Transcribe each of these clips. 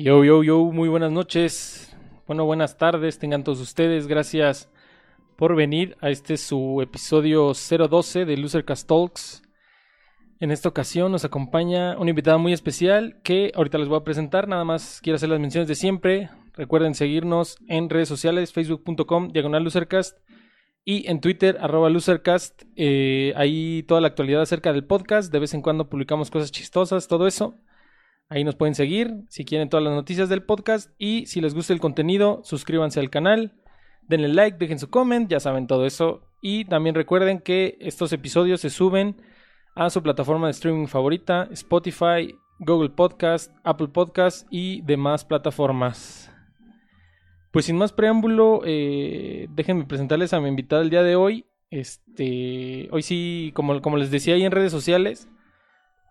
Yo, yo, yo, muy buenas noches. Bueno, buenas tardes, tengan todos ustedes. Gracias por venir a este su episodio 012 de Losercast Talks. En esta ocasión nos acompaña una invitada muy especial que ahorita les voy a presentar. Nada más quiero hacer las menciones de siempre. Recuerden seguirnos en redes sociales, facebook.com, diagonal Losercast y en Twitter, arroba Losercast. Eh, ahí toda la actualidad acerca del podcast. De vez en cuando publicamos cosas chistosas, todo eso. Ahí nos pueden seguir si quieren todas las noticias del podcast y si les gusta el contenido, suscríbanse al canal, denle like, dejen su comment, ya saben todo eso. Y también recuerden que estos episodios se suben a su plataforma de streaming favorita, Spotify, Google Podcast, Apple Podcast y demás plataformas. Pues sin más preámbulo, eh, déjenme presentarles a mi invitada el día de hoy. Este, hoy sí, como, como les decía ahí en redes sociales,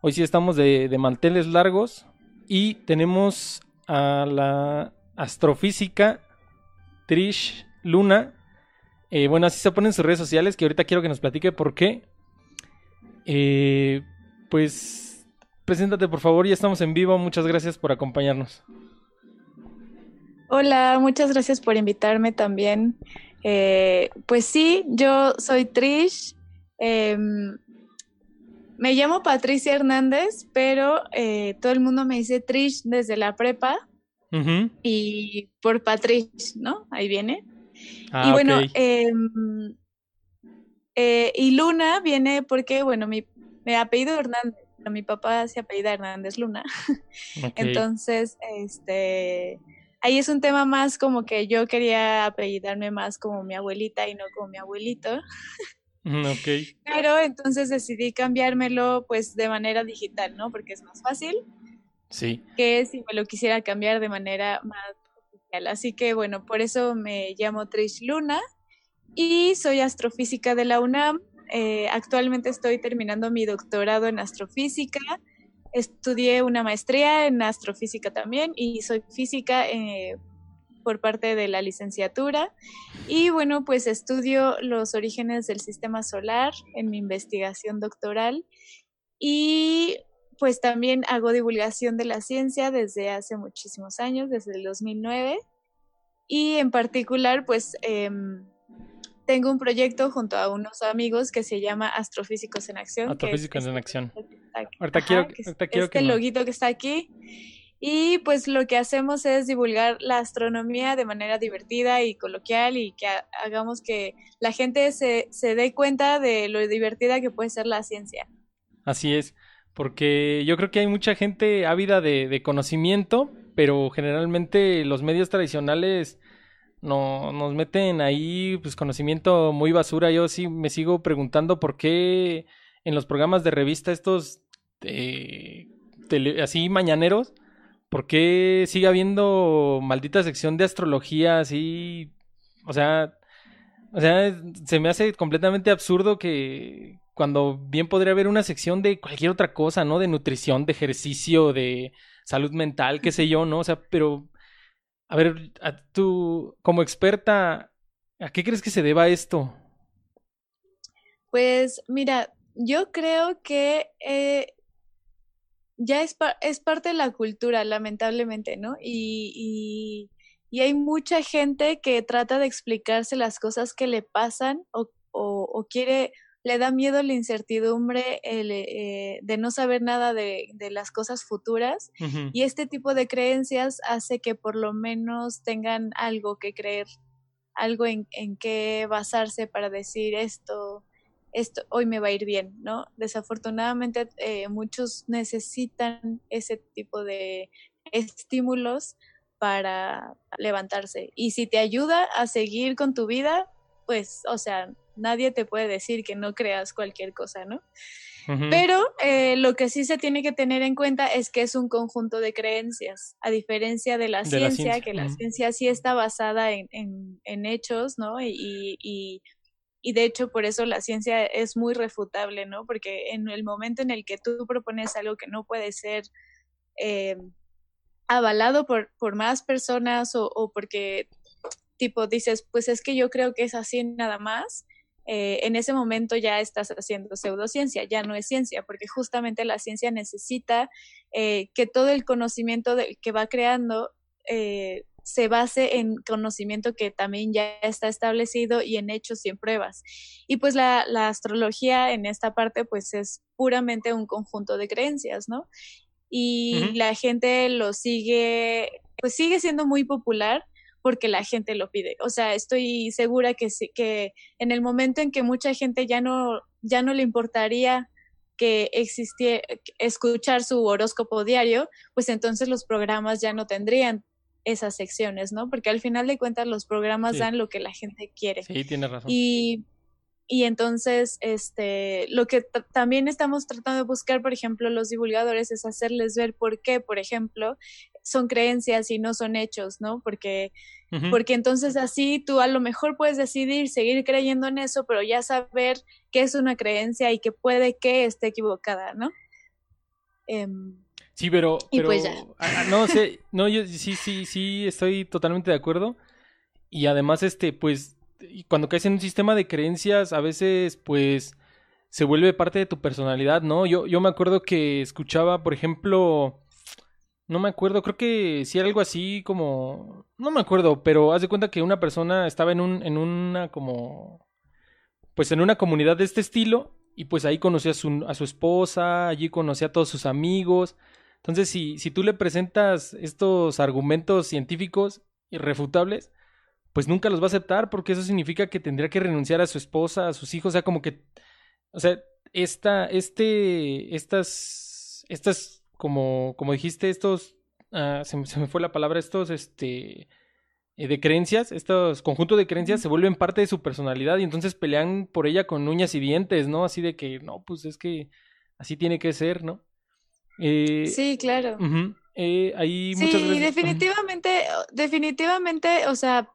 Hoy sí estamos de, manteles largos y tenemos a la astrofísica Trish Luna. Eh, bueno, así se pone en sus redes sociales, que ahorita quiero que nos platique por qué. Eh, pues, preséntate por favor, ya estamos en vivo. Muchas gracias por acompañarnos. Hola, muchas gracias por invitarme también. Eh, pues sí, yo soy Trish. Me llamo Patricia Hernández, pero eh, todo el mundo me dice Trish desde la prepa. Y por Patrish, ¿no? Ahí viene. Ah, y bueno, em, eh, y Luna viene porque, bueno, mi, apellido Hernández, pero mi papá se apellida Hernández Luna. Entonces, este, ahí es un tema más como que yo quería apellidarme más como mi abuelita y no como mi abuelito. Ok. Pero entonces decidí cambiármelo pues de manera digital, ¿no? Porque es más fácil. Sí. Que si me lo quisiera cambiar de manera más oficial. Así que bueno, por eso me llamo Trish Luna y soy astrofísica de la UNAM. Eh, actualmente estoy terminando mi doctorado en astrofísica. Estudié una maestría en astrofísica también y soy física eh, por parte de la licenciatura. Y bueno, pues estudio los orígenes del sistema solar en mi investigación doctoral. Y pues también hago divulgación de la ciencia desde hace muchísimos años, desde el 2009. Y en particular, pues em, tengo un proyecto junto a unos amigos que se llama Astrofísicos en Acción. Astrofísicos en este Acción. Ahorita quiero, ahorita quiero este loguito que está aquí. Y pues lo que hacemos es divulgar la astronomía de manera divertida y coloquial y que hagamos que la gente se, se dé cuenta de lo divertida que puede ser la ciencia. Así es, porque yo creo que hay mucha gente ávida de, de conocimiento, pero generalmente los medios tradicionales no, nos meten ahí pues conocimiento muy basura. Yo sí me sigo preguntando por qué en los programas de revista estos eh, así mañaneros ¿por qué sigue habiendo maldita sección de astrología así? O sea, o sea, se me hace completamente absurdo que cuando bien podría haber una sección de cualquier otra cosa, ¿no? De nutrición, de ejercicio, de salud mental, qué sé yo, ¿no? O sea, pero, a ver, a tú, como experta, ¿a qué crees que se deba esto? Pues mira, yo creo que eh, ya es, es parte de la cultura, lamentablemente, ¿no? Y, y, hay mucha gente que trata de explicarse las cosas que le pasan o, o, quiere, le da miedo la incertidumbre eh, de no saber nada de, de las cosas futuras. Y este tipo de creencias hace que por lo menos tengan algo que creer, algo en, en qué basarse para decir esto esto hoy me va a ir bien, ¿no? Desafortunadamente eh, muchos necesitan ese tipo de estímulos para levantarse. Y si te ayuda a seguir con tu vida, pues, o sea, nadie te puede decir que no creas cualquier cosa, ¿no? Pero eh, lo que sí se tiene que tener en cuenta es que es un conjunto de creencias, a diferencia de la, ciencia, que la ciencia sí está basada en, en, hechos, ¿no? y, y de hecho por eso la ciencia es muy refutable, ¿no? Porque en el momento en el que tú propones algo que no puede ser eh, avalado por, por más personas o, porque tipo dices, pues es que yo creo que es así nada más, eh, en ese momento ya estás haciendo pseudociencia, ya no es ciencia, porque justamente la ciencia necesita eh, que todo el conocimiento que va creando eh, se base en conocimiento que también ya está establecido y en hechos y en pruebas. Y pues la, la astrología en esta parte pues es puramente un conjunto de creencias, ¿no? Y la gente lo sigue, pues sigue siendo muy popular porque la gente lo pide. O sea, estoy segura que, que en el momento en que mucha gente ya no, ya no le importaría que existiera, escuchar su horóscopo diario, pues entonces los programas ya no tendrían esas secciones, ¿no? Porque al final de cuentas los programas dan lo que la gente quiere. Sí, tiene razón. Y, y entonces, este, lo que también estamos tratando de buscar, por ejemplo, los divulgadores es hacerles ver por qué, por ejemplo, son creencias y no son hechos, ¿no? Porque, porque entonces así tú a lo mejor puedes decidir seguir creyendo en eso, pero ya saber qué es una creencia y que puede que esté equivocada, ¿no? Em, Sí, pero, pues no sé, no, yo sí, sí, sí, estoy totalmente de acuerdo. Y además, este, pues, cuando caes en un sistema de creencias, a veces, pues, se vuelve parte de tu personalidad, ¿no? Yo, yo me acuerdo que escuchaba, por ejemplo, no me acuerdo, creo que sí era algo así como, no me acuerdo, pero haz de cuenta que una persona estaba en un, en una como, pues en una comunidad de este estilo y pues ahí conocía a su, a su esposa, allí conocía a todos sus amigos entonces, si, si tú le presentas estos argumentos científicos irrefutables, pues nunca los va a aceptar porque eso significa que tendría que renunciar a su esposa, a sus hijos, o sea, como que, o sea, esta, este, estas, estas, como, como dijiste, estos, ah, se, me fue la palabra, estos, este, eh, de creencias, estos conjuntos de creencias se vuelven parte de su personalidad y entonces pelean por ella con uñas y dientes, ¿no? Así de que, no, pues es que así tiene que ser, ¿no? Eh, sí, claro. Eh, sí, definitivamente, definitivamente, o sea,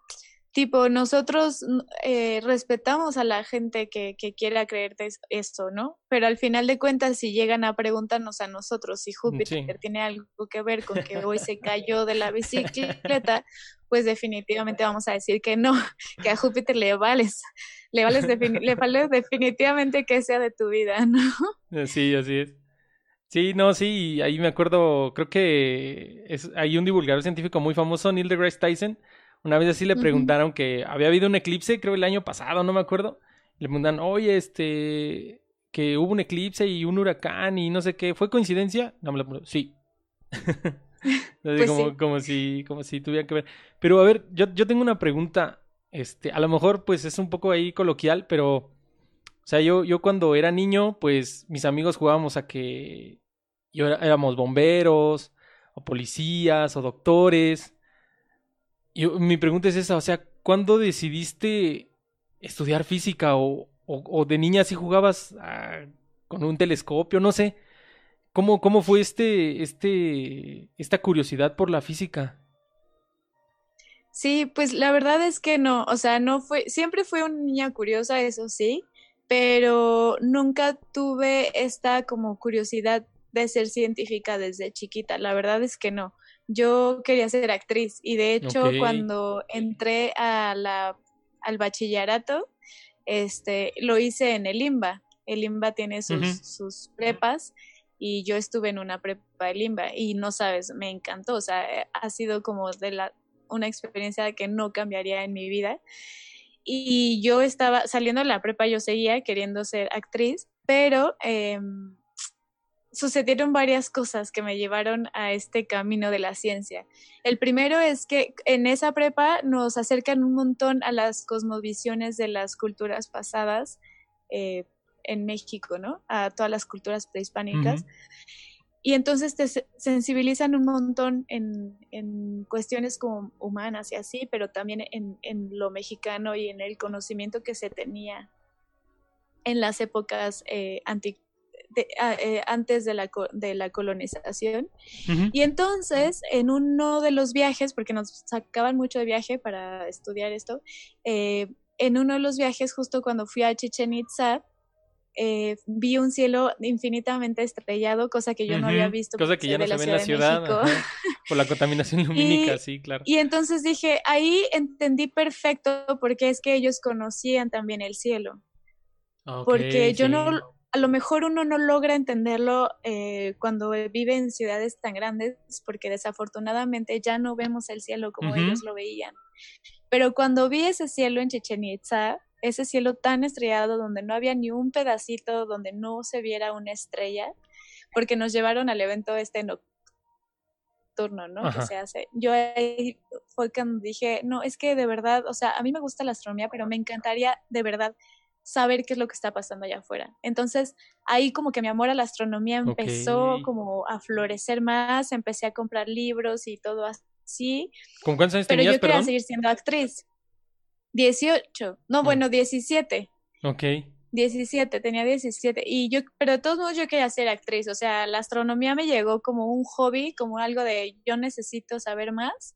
tipo, nosotros eh, respetamos a la gente que, que quiera creerte esto, ¿no? Pero al final de cuentas, si llegan a preguntarnos a nosotros si Júpiter tiene algo que ver con que hoy se cayó de la bicicleta, pues definitivamente vamos a decir que no, que a Júpiter le vales, le vales, le vales definitivamente que sea de tu vida, ¿no? Sí, así es. Sí, no, sí, ahí me acuerdo, creo que es, hay un divulgador científico muy famoso, Neil deGrasse Tyson. Una vez así le preguntaron que había habido un eclipse, creo el año pasado, no me acuerdo. Le preguntan, oye, este, que hubo un eclipse y un huracán y no sé qué, ¿fue coincidencia? No me lo sí. pues como, como si, como si tuviera que ver. Pero a ver, yo, yo tengo una pregunta, este, a lo mejor pues es un poco ahí coloquial, pero, o sea, yo, yo cuando era niño, pues mis amigos jugábamos a que y éramos bomberos, o policías, o doctores. Y mi pregunta es esa, o sea, ¿cuándo decidiste estudiar física o, o, de niña si jugabas ah, con un telescopio? No sé. ¿Cómo, cómo fue este, este, esta curiosidad por la física? Sí, pues la verdad es que no, o sea, no fue, siempre fui una niña curiosa, eso sí, pero nunca tuve esta como curiosidad de ser científica desde chiquita. La verdad es que no. Yo quería ser actriz y de hecho cuando entré a la, al bachillerato, este, lo hice en el IMBA. El IMBA tiene sus, sus prepas y yo estuve en una prepa de IMBA y no sabes, me encantó. O sea, ha sido como de la, una experiencia que no cambiaría en mi vida. Y yo estaba saliendo de la prepa, yo seguía queriendo ser actriz, pero eh, sucedieron varias cosas que me llevaron a este camino de la ciencia. El primero es que en esa prepa nos acercan un montón a las cosmovisiones de las culturas pasadas eh, en México, ¿no? A todas las culturas prehispánicas. Y entonces te sensibilizan un montón en, en, cuestiones como humanas y así, pero también en, en lo mexicano y en el conocimiento que se tenía en las épocas eh, Ah, eh, antes de la, de la colonización. Y entonces, en uno de los viajes, porque nos sacaban mucho de viaje para estudiar esto, eh, en uno de los viajes, justo cuando fui a Chichen Itza, eh, vi un cielo infinitamente estrellado, cosa que yo no había visto. Cosa que ya no se ve en la ciudad, por la contaminación lumínica, sí, claro. Y entonces dije, ahí entendí perfecto porque es que ellos conocían también el cielo. porque yo no, a lo mejor uno no logra entenderlo eh, cuando vive en ciudades tan grandes, porque desafortunadamente ya no vemos el cielo como ellos lo veían. Pero cuando vi ese cielo en Chichen Itza, ese cielo tan estrellado donde no había ni un pedacito donde no se viera una estrella, porque nos llevaron al evento este nocturno, ¿no? Que se hace. Yo ahí fue cuando dije, no, es que de verdad, o sea, a mí me gusta la astronomía, pero me encantaría de verdad saber qué es lo que está pasando allá afuera. Entonces, ahí como que mi amor a la astronomía empezó como a florecer más, empecé a comprar libros y todo así. ¿Con cuántos años pero tenías, yo quería seguir siendo actriz. 18, no, ah. bueno, 17. Ok. 17, tenía 17. Y yo, pero de todos modos yo quería ser actriz, o sea, la astronomía me llegó como un hobby, como algo de yo necesito saber más.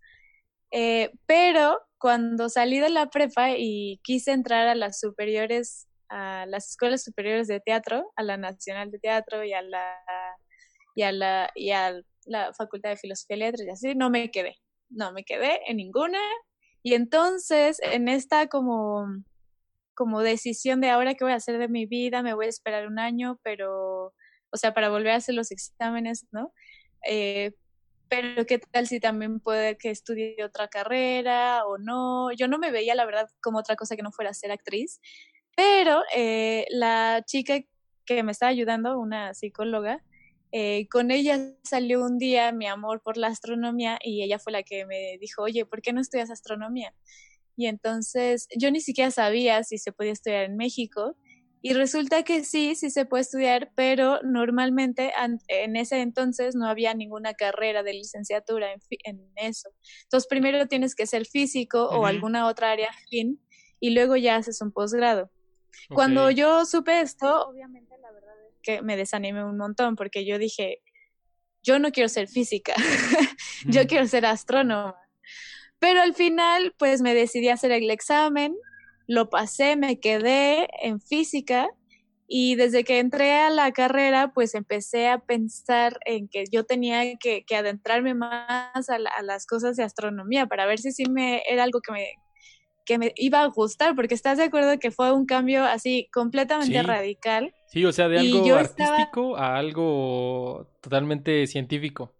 Eh, pero cuando salí de la prepa y quise entrar a las superiores, a las escuelas superiores de teatro, a la Nacional de Teatro y a la y a la y a la Facultad de Filosofía y Letras y así, no me quedé. No me quedé en ninguna. Y entonces, en esta como como decisión de ahora qué voy a hacer de mi vida, me voy a esperar un año, pero, o sea, para volver a hacer los exámenes, ¿no? Eh, pero qué tal si también puede que estudie otra carrera o no. Yo no me veía, la verdad, como otra cosa que no fuera ser actriz, pero eh, la chica que me estaba ayudando, una psicóloga, eh, con ella salió un día mi amor por la astronomía y ella fue la que me dijo, oye, ¿por qué no estudias astronomía? Y entonces yo ni siquiera sabía si se podía estudiar en México y resulta que sí, sí se puede estudiar, pero normalmente en ese entonces no había ninguna carrera de licenciatura en, eso. Entonces primero tienes que ser físico o alguna otra área fin y luego ya haces un posgrado. Cuando yo supe esto, obviamente la verdad es que me desanimé un montón porque yo dije, yo no quiero ser física, yo quiero ser astrónoma. Pero al final, pues me decidí a hacer el examen lo pasé, me quedé en física y desde que entré a la carrera, pues empecé a pensar en que yo tenía que, adentrarme más a, las cosas de astronomía para ver si sí me era algo que me, que me iba a gustar, porque estás de acuerdo que fue un cambio así completamente radical. Sí, o sea, de algo artístico a algo totalmente científico.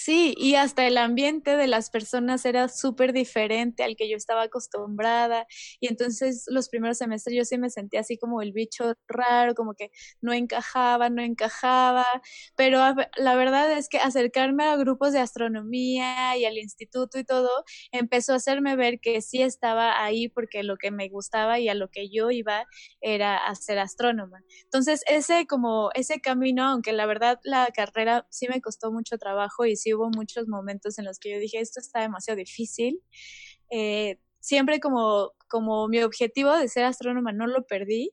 Sí, y hasta el ambiente de las personas era súper diferente al que yo estaba acostumbrada. Y entonces los primeros semestres yo sí me sentía así como el bicho raro, como que no encajaba, no encajaba. Pero la verdad es que acercarme a grupos de astronomía y al instituto y todo empezó a hacerme ver que sí estaba ahí porque lo que me gustaba y a lo que yo iba era a ser astrónoma. Entonces ese como ese camino, aunque la verdad la carrera sí me costó mucho trabajo y sí hubo muchos momentos en los que yo dije, esto está demasiado difícil. Eh, siempre como, como mi objetivo de ser astrónoma no lo perdí,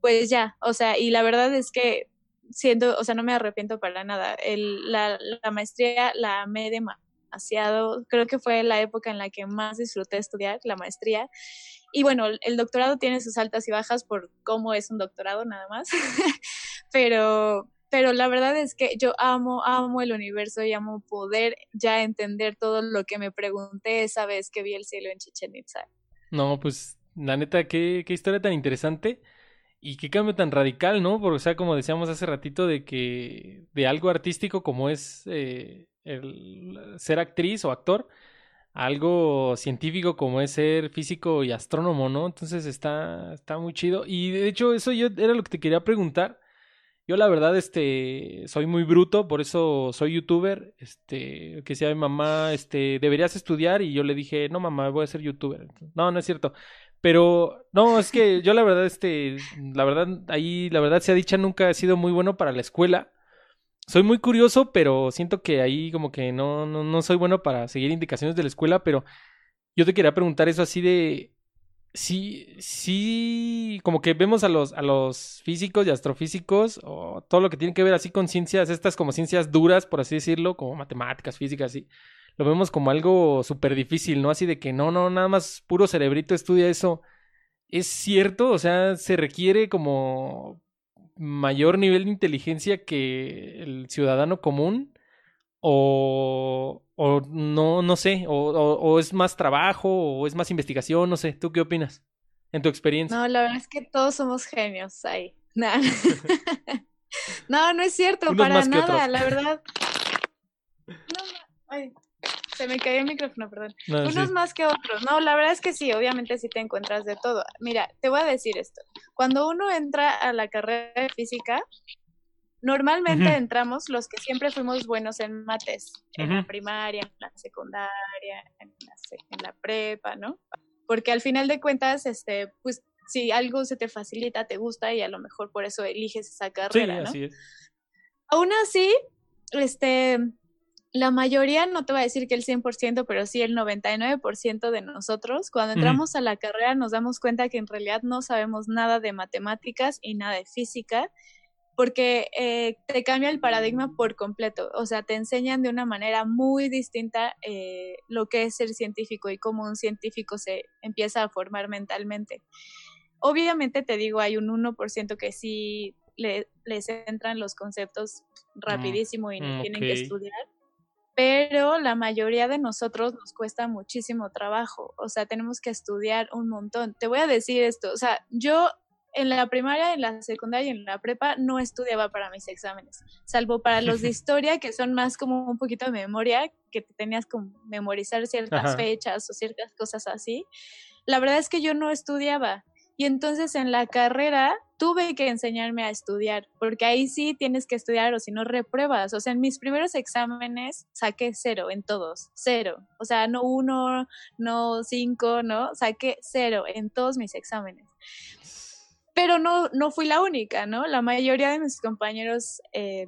pues ya, o sea, y la verdad es que siendo, o sea, no me arrepiento para nada. El, la, la, maestría la amé demasiado. Creo que fue la época en la que más disfruté estudiar la maestría. Y bueno, el doctorado tiene sus altas y bajas por cómo es un doctorado nada más. pero, pero la verdad es que yo amo, amo el universo y amo poder ya entender todo lo que me pregunté esa vez que vi el cielo en Chichen Itza. No, pues la neta, qué, qué historia tan interesante y qué cambio tan radical, ¿no? Porque, o sea, como decíamos hace ratito, de que de algo artístico como es eh, el ser actriz o actor, algo científico como es ser físico y astrónomo, ¿no? Entonces está, está muy chido. Y de hecho, eso yo era lo que te quería preguntar yo la verdad, este, soy muy bruto, por eso soy youtuber. Este, que decía mi mamá, este, deberías estudiar y yo le dije, no mamá, voy a ser youtuber. No, no es cierto. Pero, no, es que yo la verdad, este, la verdad, ahí, la verdad sea dicha, nunca he sido muy bueno para la escuela. Soy muy curioso, pero siento que ahí como que no, no, no soy bueno para seguir indicaciones de la escuela, pero yo te quería preguntar eso así de, sí, sí, como que vemos a los, a los físicos y astrofísicos, o todo lo que tiene que ver así con ciencias, estas como ciencias duras, por así decirlo, como matemáticas, físicas, así, lo vemos como algo súper difícil, ¿no? Así de que no, no, nada más puro cerebrito estudia eso. ¿Es cierto? O sea, se requiere como mayor nivel de inteligencia que el ciudadano común o, o no, no sé, o, o, es más trabajo, o es más investigación, no sé, ¿tú qué opinas? en tu experiencia. No, la verdad es que todos somos genios ahí. no, no es cierto, para nada, la verdad. No, ay, se me cayó el micrófono, perdón. Unos más que otros. No, la verdad es que sí, obviamente sí te encuentras de todo. Mira, te voy a decir esto. Cuando uno entra a la carrera de física, normalmente entramos los que siempre fuimos buenos en mates, en la primaria, en la secundaria, en la, en la prepa, ¿no? Porque al final de cuentas, este, pues si algo se te facilita, te gusta y a lo mejor por eso eliges esa carrera, sí, Así es. Aún así, este, la mayoría, no te voy a decir que el 100%, pero sí el 99% de nosotros, cuando entramos a la carrera nos damos cuenta que en realidad no sabemos nada de matemáticas y nada de física, porque eh, te cambia el paradigma por completo, o sea, te enseñan de una manera muy distinta eh, lo que es ser científico y cómo un científico se empieza a formar mentalmente. Obviamente te digo, hay un 1% que sí les entran los conceptos mm, rapidísimo y no tienen que estudiar, pero la mayoría de nosotros nos cuesta muchísimo trabajo, o sea, tenemos que estudiar un montón. Te voy a decir esto, o sea, yo en la primaria, en la secundaria y en la prepa no estudiaba para mis exámenes, salvo para los de historia, que son más como un poquito de memoria, que te tenías que memorizar ciertas fechas o ciertas cosas así. La verdad es que yo no estudiaba. Y entonces en la carrera tuve que enseñarme a estudiar, porque ahí sí tienes que estudiar o si no repruebas. O sea, en mis primeros exámenes saqué cero en todos, cero. O sea, no uno, no cinco, no, saqué cero en todos mis exámenes. Pero no, no fui la única, ¿no? La mayoría de mis compañeros eh,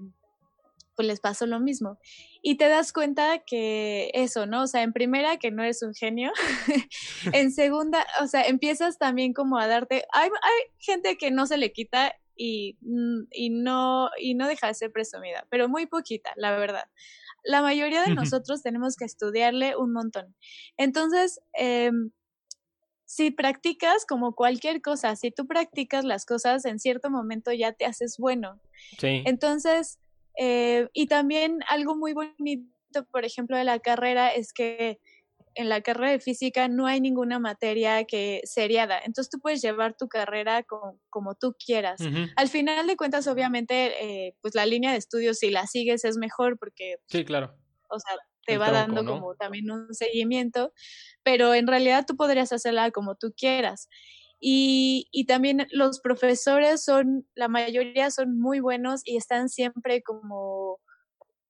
pues les pasó lo mismo. Y te das cuenta que eso, ¿no? O sea, en primera que no eres un genio, en segunda, o sea, empiezas también como a darte, hay, hay gente que no se le quita y, mm, y, no, y no deja de ser presumida, pero muy poquita, la verdad. La mayoría de nosotros tenemos que estudiarle un montón. Entonces, em, si practicas como cualquier cosa, si tú practicas las cosas, en cierto momento ya te haces bueno. Sí. Entonces, eh, y también algo muy bonito, por ejemplo, de la carrera es que en la carrera de física no hay ninguna materia que seriada. Entonces tú puedes llevar tu carrera como, tú quieras. Al final de cuentas, obviamente, eh, pues la línea de estudios, si la sigues, es mejor porque... Sí, claro. O sea, te va dando como también un seguimiento, pero en realidad tú podrías hacerla como tú quieras. Y, y, también los profesores son, la mayoría son muy buenos y están siempre como,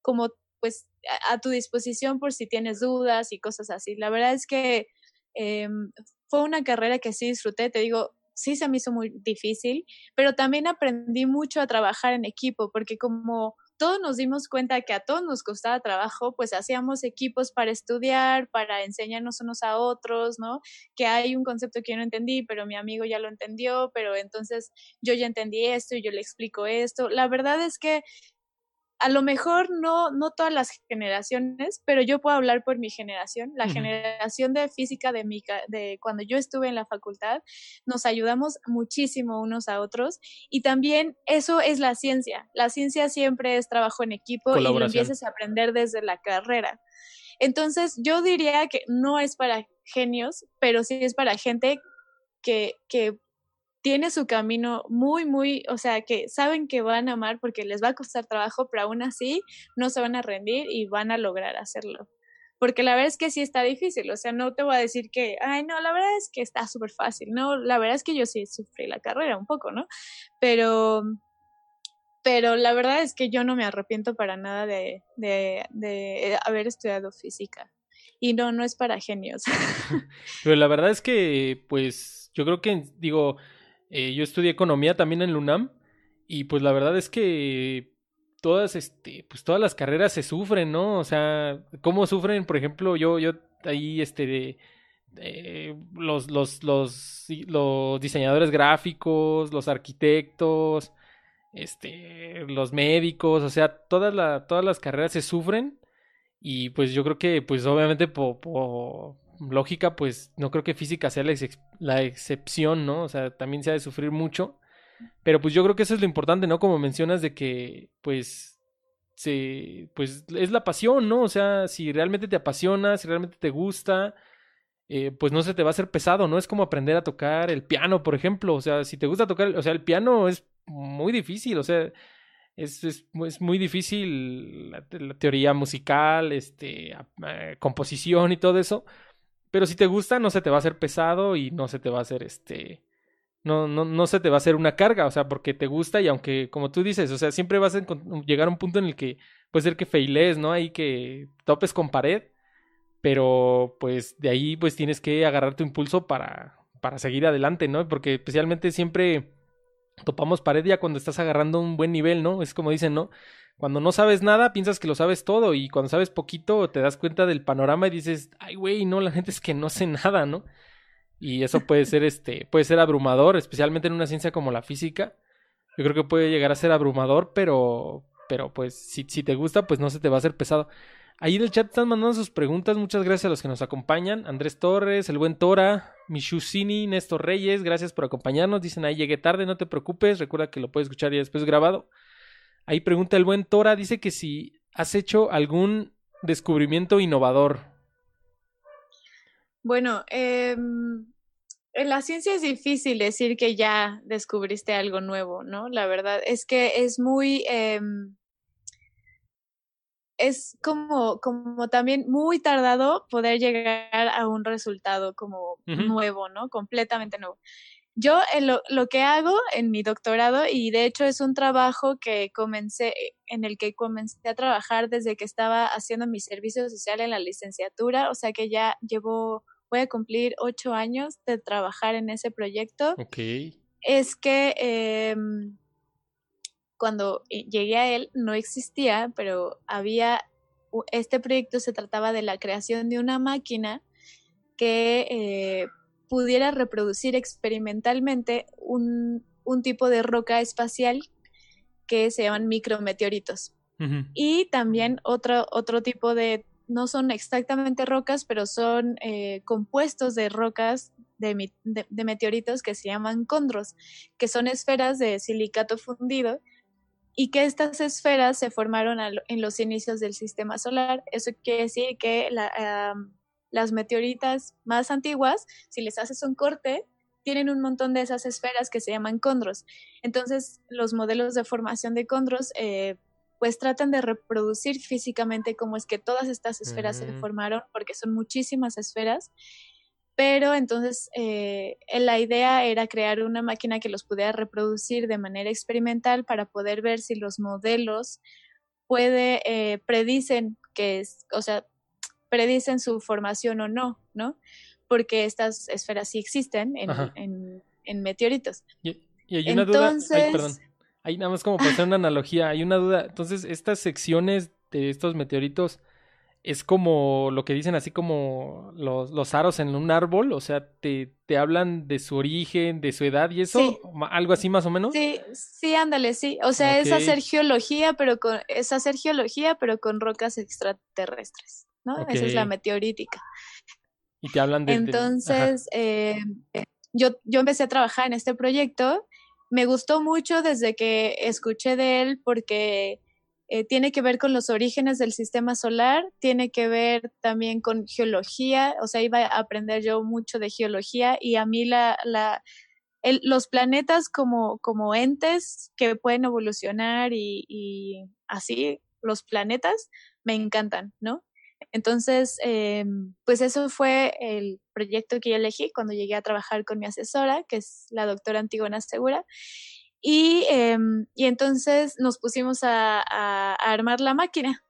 como pues a, tu disposición por si tienes dudas y cosas así. La verdad es que em, fue una carrera que sí disfruté, te digo, sí se me hizo muy difícil, pero también aprendí mucho a trabajar en equipo, porque como todos nos dimos cuenta que a todos nos costaba trabajo, pues hacíamos equipos para estudiar, para enseñarnos unos a otros, ¿no? Que hay un concepto que yo no entendí, pero mi amigo ya lo entendió, pero entonces yo ya entendí esto y yo le explico esto. La verdad es que a lo mejor no, no todas las generaciones, pero yo puedo hablar por mi generación, la generación de física de, mi, de cuando yo estuve en la facultad, nos ayudamos muchísimo unos a otros y también eso es la ciencia. La ciencia siempre es trabajo en equipo y lo empiezas a aprender desde la carrera. Entonces, yo diría que no es para genios, pero sí es para gente que, que tiene su camino muy, muy, o sea, que saben que van a amar porque les va a costar trabajo, pero aún así no se van a rendir y van a lograr hacerlo. Porque la verdad es que sí está difícil, o sea, no te voy a decir que, ay, no, la verdad es que está súper fácil, no, la verdad es que yo sí sufrí la carrera un poco, ¿no? Pero, pero la verdad es que yo no me arrepiento para nada de, de, de haber estudiado física. Y no, no es para genios. pero la verdad es que, pues, yo creo que, digo, eh, yo estudié economía también en LUNAM y pues la verdad es que todas, este, pues todas las carreras se sufren, ¿no? O sea, ¿cómo sufren? Por ejemplo, yo, yo ahí, este, de, los, los, los, los diseñadores gráficos, los arquitectos, este, los médicos, o sea, todas, la, todas las carreras se sufren y pues yo creo que, pues obviamente por, lógica, pues no creo que física sea la, excepción, ¿no? O sea, también se ha de sufrir mucho. Pero pues yo creo que eso es lo importante, ¿no? Como mencionas de que, pues, se, pues es la pasión, ¿no? O sea, si realmente te apasiona, si realmente te gusta, eh, pues no se te va a hacer pesado, ¿no? Es como aprender a tocar el piano, por ejemplo. O sea, si te gusta tocar, o sea, el piano es muy difícil, o sea, es, es, muy difícil la, teoría musical, este, eh, composición y todo eso. Pero si te gusta, no se te va a hacer pesado y no se te va a hacer este. No, no, no se te va a hacer una carga, o sea, porque te gusta y aunque, como tú dices, o sea, siempre vas a llegar a un punto en el que puede ser que feiles, ¿no? Ahí que topes con pared, pero pues de ahí pues tienes que agarrar tu impulso para, para seguir adelante, ¿no? Porque especialmente siempre topamos pared ya cuando estás agarrando un buen nivel, ¿no? Es como dicen, ¿no? Cuando no sabes nada, piensas que lo sabes todo y cuando sabes poquito te das cuenta del panorama y dices, ay, güey, no, la gente es que no sé nada, ¿no? Y eso puede ser, este, puede ser abrumador, especialmente en una ciencia como la física. Yo creo que puede llegar a ser abrumador, pero, pero pues si, si te gusta, pues no se te va a hacer pesado. Ahí en el chat están mandando sus preguntas. Muchas gracias a los que nos acompañan. Andrés Torres, el buen Tora, Michusini, Néstor Reyes, gracias por acompañarnos. Dicen ahí llegué tarde, no te preocupes. Recuerda que lo puedes escuchar ya después grabado. Ahí pregunta el buen Tora, dice que si has hecho algún descubrimiento innovador. Bueno, em, en la ciencia es difícil decir que ya descubriste algo nuevo, ¿no? La verdad es que es muy... Em, es como, como también muy tardado poder llegar a un resultado como nuevo, ¿no? Completamente nuevo. Yo eh, lo, lo, que hago en mi doctorado, y de hecho es un trabajo que comencé, en el que comencé a trabajar desde que estaba haciendo mi servicio social en la licenciatura, o sea que ya llevo, voy a cumplir ocho años de trabajar en ese proyecto. Ok. Es que eh, cuando eh, llegué a él no existía, pero había, este proyecto se trataba de la creación de una máquina que eh, pudiera reproducir experimentalmente un, un, tipo de roca espacial que se llaman micrometeoritos. Y también otro, otro tipo de, no son exactamente rocas, pero son eh, compuestos de rocas de, de, meteoritos que se llaman condros, que son esferas de silicato fundido y que estas esferas se formaron en los inicios del sistema solar. Eso quiere decir que las meteoritas más antiguas, si les haces un corte, tienen un montón de esas esferas que se llaman condros. Entonces, los modelos de formación de condros, eh, pues tratan de reproducir físicamente cómo es que todas estas esferas se mm. formaron, porque son muchísimas esferas, pero entonces eh, la idea era crear una máquina que los pudiera reproducir de manera experimental para poder ver si los modelos puede eh, predicen que es, o sea, predicen su formación o no, ¿no? Porque estas esferas sí existen en, en, meteoritos. Y, hay una duda, ay, perdón, hay nada más como para hacer una analogía, hay una duda, entonces estas secciones de estos meteoritos es como lo que dicen así como los, los aros en un árbol, o sea, te, te hablan de su origen, de su edad y eso, algo así más o menos. Sí, sí, ándale, sí. O sea, es hacer geología, pero con, es hacer geología, pero con rocas extraterrestres, ¿no? Esa es la meteorítica. Y te hablan de. Entonces, eh, yo, yo empecé a trabajar en este proyecto. Me gustó mucho desde que escuché de él porque eh, tiene que ver con los orígenes del sistema solar, tiene que ver también con geología, o sea, iba a aprender yo mucho de geología y a mí la, la, los planetas como, como entes que pueden evolucionar y, y así, los planetas, me encantan, ¿no? Entonces, eh, pues eso fue el proyecto que yo elegí cuando llegué a trabajar con mi asesora, que es la doctora Antigona Segura. Y, em, y entonces nos pusimos a, armar la máquina.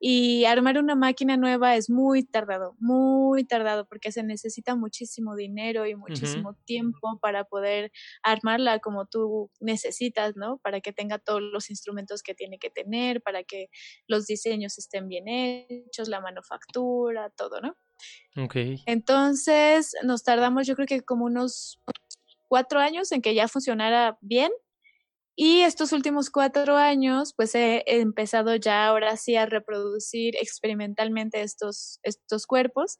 Y armar una máquina nueva es muy tardado, muy tardado, porque se necesita muchísimo dinero y muchísimo tiempo para poder armarla como tú necesitas, ¿no? Para que tenga todos los instrumentos que tiene que tener, para que los diseños estén bien hechos, la manufactura, todo, ¿no? Ok. Entonces nos tardamos, yo creo que como unos cuatro años en que ya funcionara bien. Y estos últimos cuatro años, pues he empezado ya ahora sí a reproducir experimentalmente estos, estos cuerpos.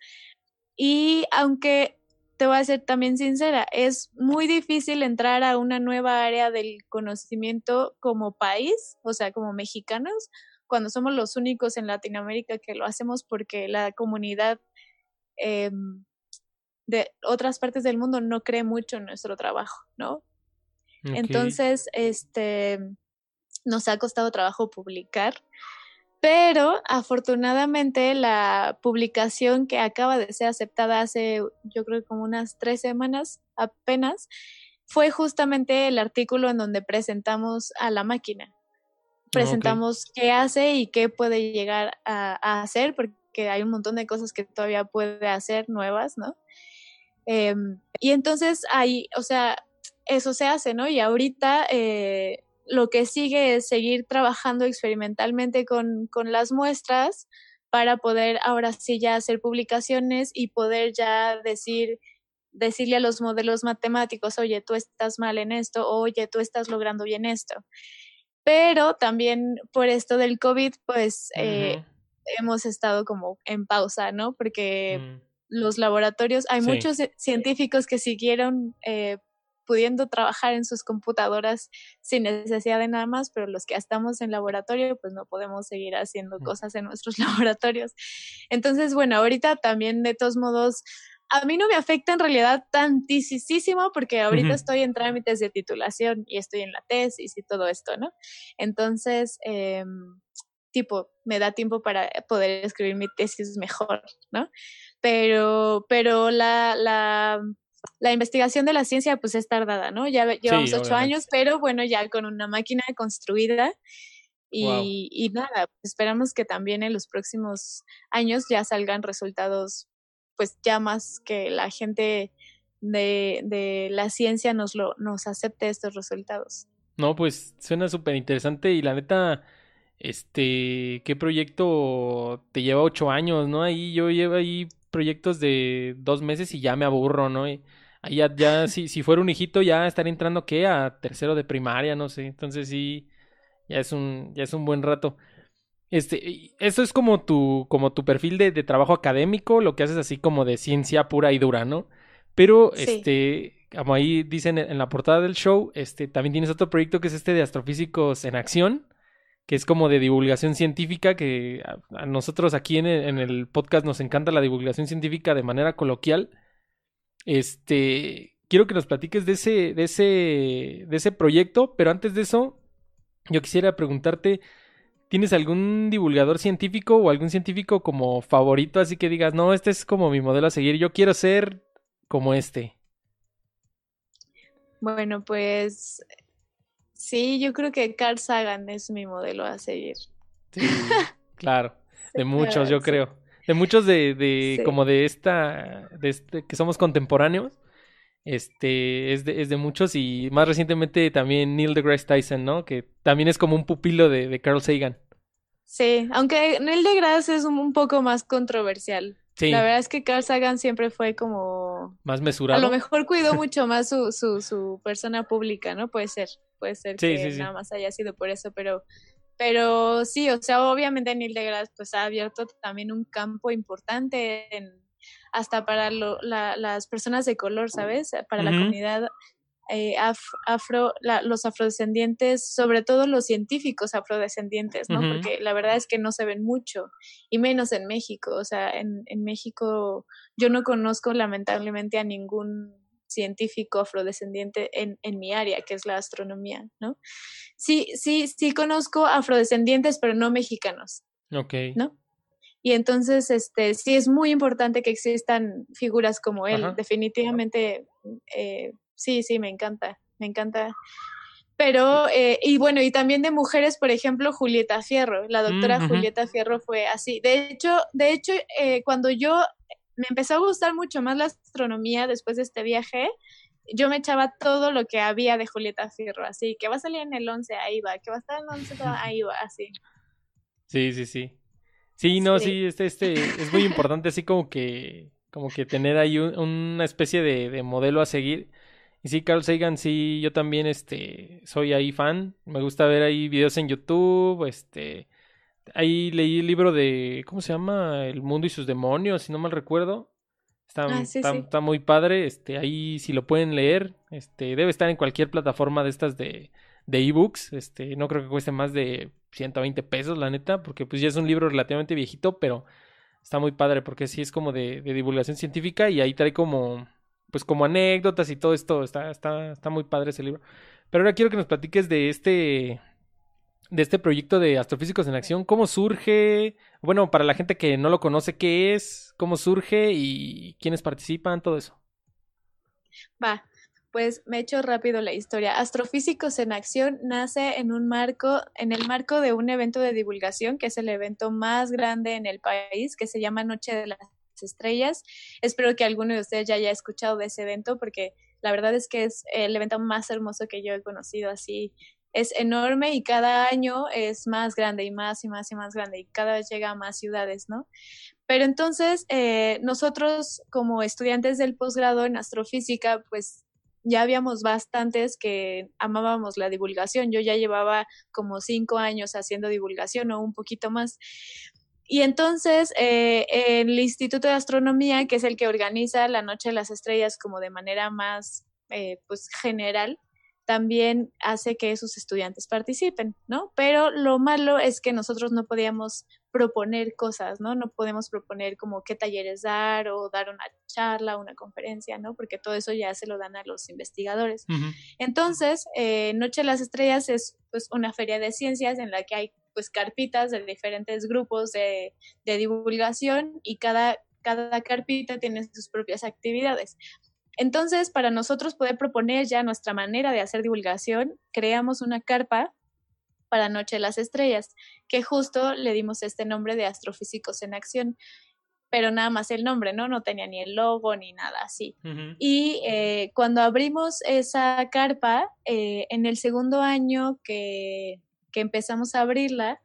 Y aunque te voy a ser también sincera, es muy difícil entrar a una nueva área del conocimiento como país, o sea, como mexicanos, cuando somos los únicos en Latinoamérica que lo hacemos porque la comunidad eh, de otras partes del mundo no cree mucho en nuestro trabajo, ¿no? Entonces, este, nos ha costado trabajo publicar, pero afortunadamente la publicación que acaba de ser aceptada hace, yo creo, como unas tres semanas apenas, fue justamente el artículo en donde presentamos a la máquina. Presentamos qué hace y qué puede llegar a, hacer, porque hay un montón de cosas que todavía puede hacer nuevas, ¿no? Em, y entonces ahí, o sea, eso se hace, ¿no? Y ahorita eh, lo que sigue es seguir trabajando experimentalmente con, con las muestras para poder ahora sí ya hacer publicaciones y poder ya decir decirle a los modelos matemáticos, oye, tú estás mal en esto, oye, tú estás logrando bien esto. Pero también por esto del COVID, pues eh, hemos estado como en pausa, ¿no? Porque mm. los laboratorios, hay muchos científicos que siguieron eh, pudiendo trabajar en sus computadoras sin necesidad de nada más, pero los que estamos en laboratorio, pues no podemos seguir haciendo cosas en nuestros laboratorios. Entonces, bueno, ahorita también de todos modos, a mí no me afecta en realidad tantísimo porque ahorita estoy en trámites de titulación y estoy en la tesis y todo esto, ¿no? Entonces, eh, tipo, me da tiempo para poder escribir mi tesis mejor, ¿no? Pero, pero la, la la investigación de la ciencia pues es tardada, ¿no? Ya llevamos ocho años, pero bueno, ya con una máquina construida y, nada, esperamos que también en los próximos años ya salgan resultados pues ya más que la gente de, de la ciencia nos, lo, nos acepte estos resultados. No, pues suena súper interesante y la neta, este, ¿qué proyecto te lleva ocho años, no? Ahí yo llevo ahí proyectos de dos meses y ya me aburro, ¿no? Y ahí ya, ya si, si fuera un hijito ya estaría entrando, ¿qué? A tercero de primaria, no sé. Entonces sí, ya es un, ya es un buen rato. Este, eso es como tu, como tu perfil de, de trabajo académico, lo que haces así como de ciencia pura y dura, ¿no? Pero, este, como ahí dicen en la portada del show, este, también tienes otro proyecto que es este de astrofísicos en acción, que es como de divulgación científica, que a, nosotros aquí en el, podcast nos encanta la divulgación científica de manera coloquial. Este, quiero que nos platiques de ese, de ese, de ese proyecto, pero antes de eso, yo quisiera preguntarte, ¿tienes algún divulgador científico o algún científico como favorito, así que digas, no, este es como mi modelo a seguir, yo quiero ser como este? Bueno, pues Sí, yo creo que Carl Sagan es mi modelo a seguir. Sí, claro, de muchos yo creo. De muchos de, de como de esta, de este, que somos contemporáneos, este, es de, es de muchos y más recientemente también Neil deGrasse Tyson, ¿no? Que también es como un pupilo de, de Carl Sagan. Sí, aunque Neil deGrasse es un, poco más controversial. Sí. La verdad es que Carl Sagan siempre fue como... Más mesurado. A lo mejor cuidó mucho más su, su, su persona pública, ¿no? Puede ser puede ser que nada más haya sido por eso, pero, pero sí, o sea, obviamente Neil deGrasse pues ha abierto también un campo importante en, hasta para las personas de color, ¿sabes? Para la comunidad eh, afro, los afrodescendientes, sobre todo los científicos afrodescendientes, ¿no? Porque la verdad es que no se ven mucho, y menos en México. O sea, en, en México yo no conozco lamentablemente a ningún científico afrodescendiente en, en mi área, que es la astronomía, ¿no? Sí, sí, sí conozco afrodescendientes, pero no mexicanos. Ok. ¿No? Y entonces, este, sí es muy importante que existan figuras como él. Definitivamente, eh, sí, sí, me encanta, me encanta. Pero, eh, y bueno, y también de mujeres, por ejemplo, Julieta Fierro. La doctora Julieta Fierro fue así. De hecho, de hecho, eh, cuando yo me empezó a gustar mucho más la astronomía después de este viaje. Yo me echaba todo lo que había de Julieta Fierro, así que va a salir en el 11, ahí va, que va a estar en el 11, ahí va, así. Sí, sí, sí. Sí, no, sí, este, este, es muy importante así como que, como que tener ahí una especie de, de modelo a seguir. Y sí, Carl Sagan, sí, yo también, este, soy ahí fan. Me gusta ver ahí videos en YouTube, este, Ahí leí el libro de, ¿cómo se llama? El mundo y sus demonios, si no mal recuerdo. Está, ah, está, muy padre. Este, ahí si lo pueden leer, este, debe estar en cualquier plataforma de estas de, de ebooks. Este, no creo que cueste más de 120 pesos, la neta, porque pues ya es un libro relativamente viejito, pero está muy padre porque sí es como de, de divulgación científica y ahí trae como, pues como anécdotas y todo esto, está, está, está muy padre ese libro. Pero ahora quiero que nos platiques de este, de este proyecto de Astrofísicos en Acción, cómo surge, bueno, para la gente que no lo conoce, qué es, cómo surge y quiénes participan, todo eso. Va, pues me echo rápido la historia. Astrofísicos en Acción nace en un marco, en el marco de un evento de divulgación, que es el evento más grande en el país, que se llama Noche de las Estrellas. Espero que alguno de ustedes ya haya escuchado de ese evento, porque la verdad es que es el evento más hermoso que yo he conocido así. Es enorme y cada año es más grande y más y más y más grande y cada vez llega a más ciudades, ¿no? Pero entonces, eh, nosotros como estudiantes del posgrado en astrofísica, pues ya habíamos bastantes que amábamos la divulgación. Yo ya llevaba como cinco años haciendo divulgación o un poquito más. Y entonces eh, el Instituto de Astronomía, que es el que organiza la Noche de las Estrellas como de manera más eh, pues general, también hace que sus estudiantes participen, ¿no? Pero lo malo es que nosotros no podíamos proponer cosas, ¿no? No podemos proponer como qué talleres dar o dar una charla, una conferencia, ¿no? Porque todo eso ya se lo dan a los investigadores. Entonces, eh, Noche de las Estrellas es pues una feria de ciencias en la que hay pues carpitas de diferentes grupos de, de divulgación y cada, cada carpita tiene sus propias actividades. Entonces, para nosotros poder proponer ya nuestra manera de hacer divulgación, creamos una carpa para Noche de las Estrellas, que justo le dimos este nombre de Astrofísicos en Acción, pero nada más el nombre, ¿no? No tenía ni el logo ni nada así. Y eh, cuando abrimos esa carpa, eh, en el segundo año que, que empezamos a abrirla,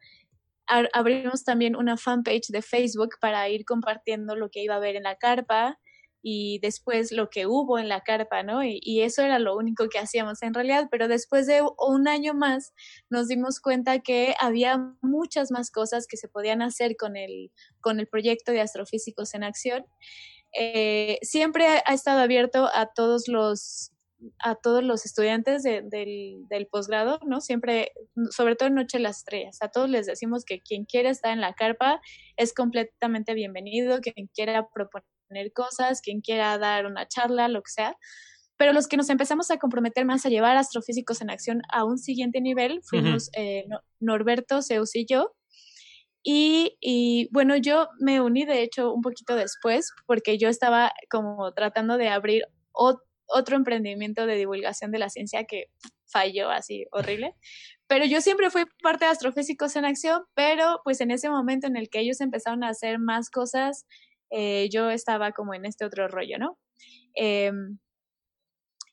abrimos también una fanpage de Facebook para ir compartiendo lo que iba a haber en la carpa, y después lo que hubo en la carpa, ¿no? Y, eso era lo único que hacíamos en realidad, pero después de un año más nos dimos cuenta que había muchas más cosas que se podían hacer con el, con el proyecto de Astrofísicos en Acción. Eh, siempre ha, estado abierto a todos los a todos los estudiantes del, del posgrado, ¿no? Siempre, sobre todo en Noche de las Estrellas, a todos les decimos que quien quiera estar en la carpa es completamente bienvenido, quien quiera proponer cosas, quien quiera dar una charla, lo que sea. Pero los que nos empezamos a comprometer más a llevar astrofísicos en acción a un siguiente nivel fuimos eh, Norberto, Zeus y yo. Y, y, bueno, yo me uní de hecho un poquito después porque yo estaba como tratando de abrir otro emprendimiento de divulgación de la ciencia que falló así horrible. Pero yo siempre fui parte de Astrofísicos en Acción, pero pues en ese momento en el que ellos empezaron a hacer más cosas eh, yo estaba como en este otro rollo, ¿no? Em,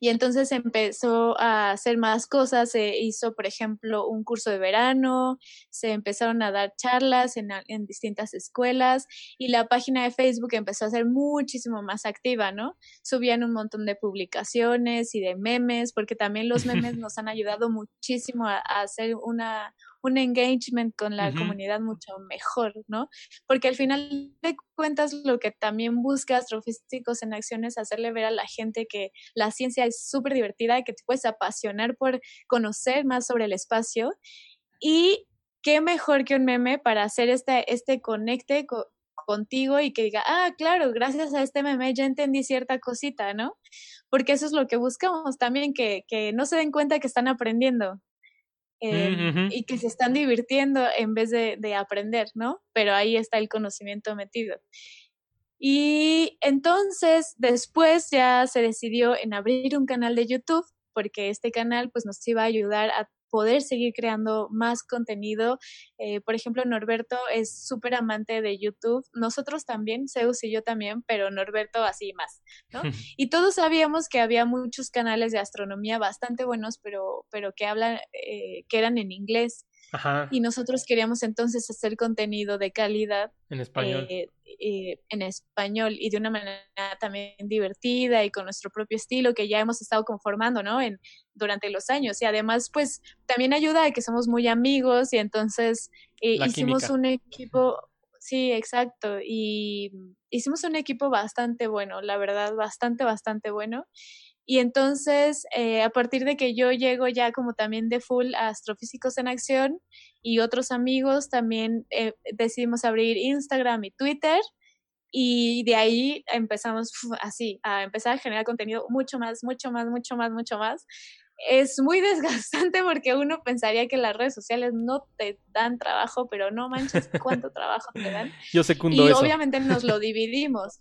y entonces empezó a hacer más cosas, se hizo, por ejemplo, un curso de verano, se empezaron a dar charlas en, en, distintas escuelas y la página de Facebook empezó a ser muchísimo más activa, ¿no? Subían un montón de publicaciones y de memes, porque también los memes nos han ayudado muchísimo a hacer una, un engagement con la comunidad mucho mejor, ¿no? Porque al final de cuentas lo que también busca Astrofísicos en Acciones es hacerle ver a la gente que la ciencia es súper divertida que te puedes apasionar por conocer más sobre el espacio y qué mejor que un meme para hacer este, este conecte contigo y que diga, ah, claro, gracias a este meme ya entendí cierta cosita, ¿no? Porque eso es lo que buscamos también, que, que no se den cuenta que están aprendiendo, Em, y que se están divirtiendo en vez de, de, aprender, ¿no? Pero ahí está el conocimiento metido. Y entonces después ya se decidió en abrir un canal de YouTube porque este canal pues nos iba a ayudar a poder seguir creando más contenido. Eh, por ejemplo, Norberto es súper amante de YouTube, nosotros también, Zeus y yo también, pero Norberto así más, ¿no? y todos sabíamos que había muchos canales de astronomía bastante buenos, pero, pero que hablan, eh, que eran en inglés. Y nosotros queríamos entonces hacer contenido de calidad. En español. Eh, eh, en español y de una manera también divertida y con nuestro propio estilo que ya hemos estado conformando, ¿no? En, durante los años. Y además, pues también ayuda a que somos muy amigos y entonces eh, hicimos un equipo, sí, exacto, y hicimos un equipo bastante bueno, la verdad, bastante, bastante bueno. Y entonces, eh, a partir de que yo llego ya como también de full a Astrofísicos en Acción y otros amigos, también eh, decidimos abrir Instagram y Twitter. Y de ahí empezamos así, a empezar a generar contenido mucho más, mucho más, mucho más, mucho más. Es muy desgastante porque uno pensaría que las redes sociales no te dan trabajo, pero no manches cuánto trabajo te dan. Yo secundo y eso. obviamente nos lo dividimos.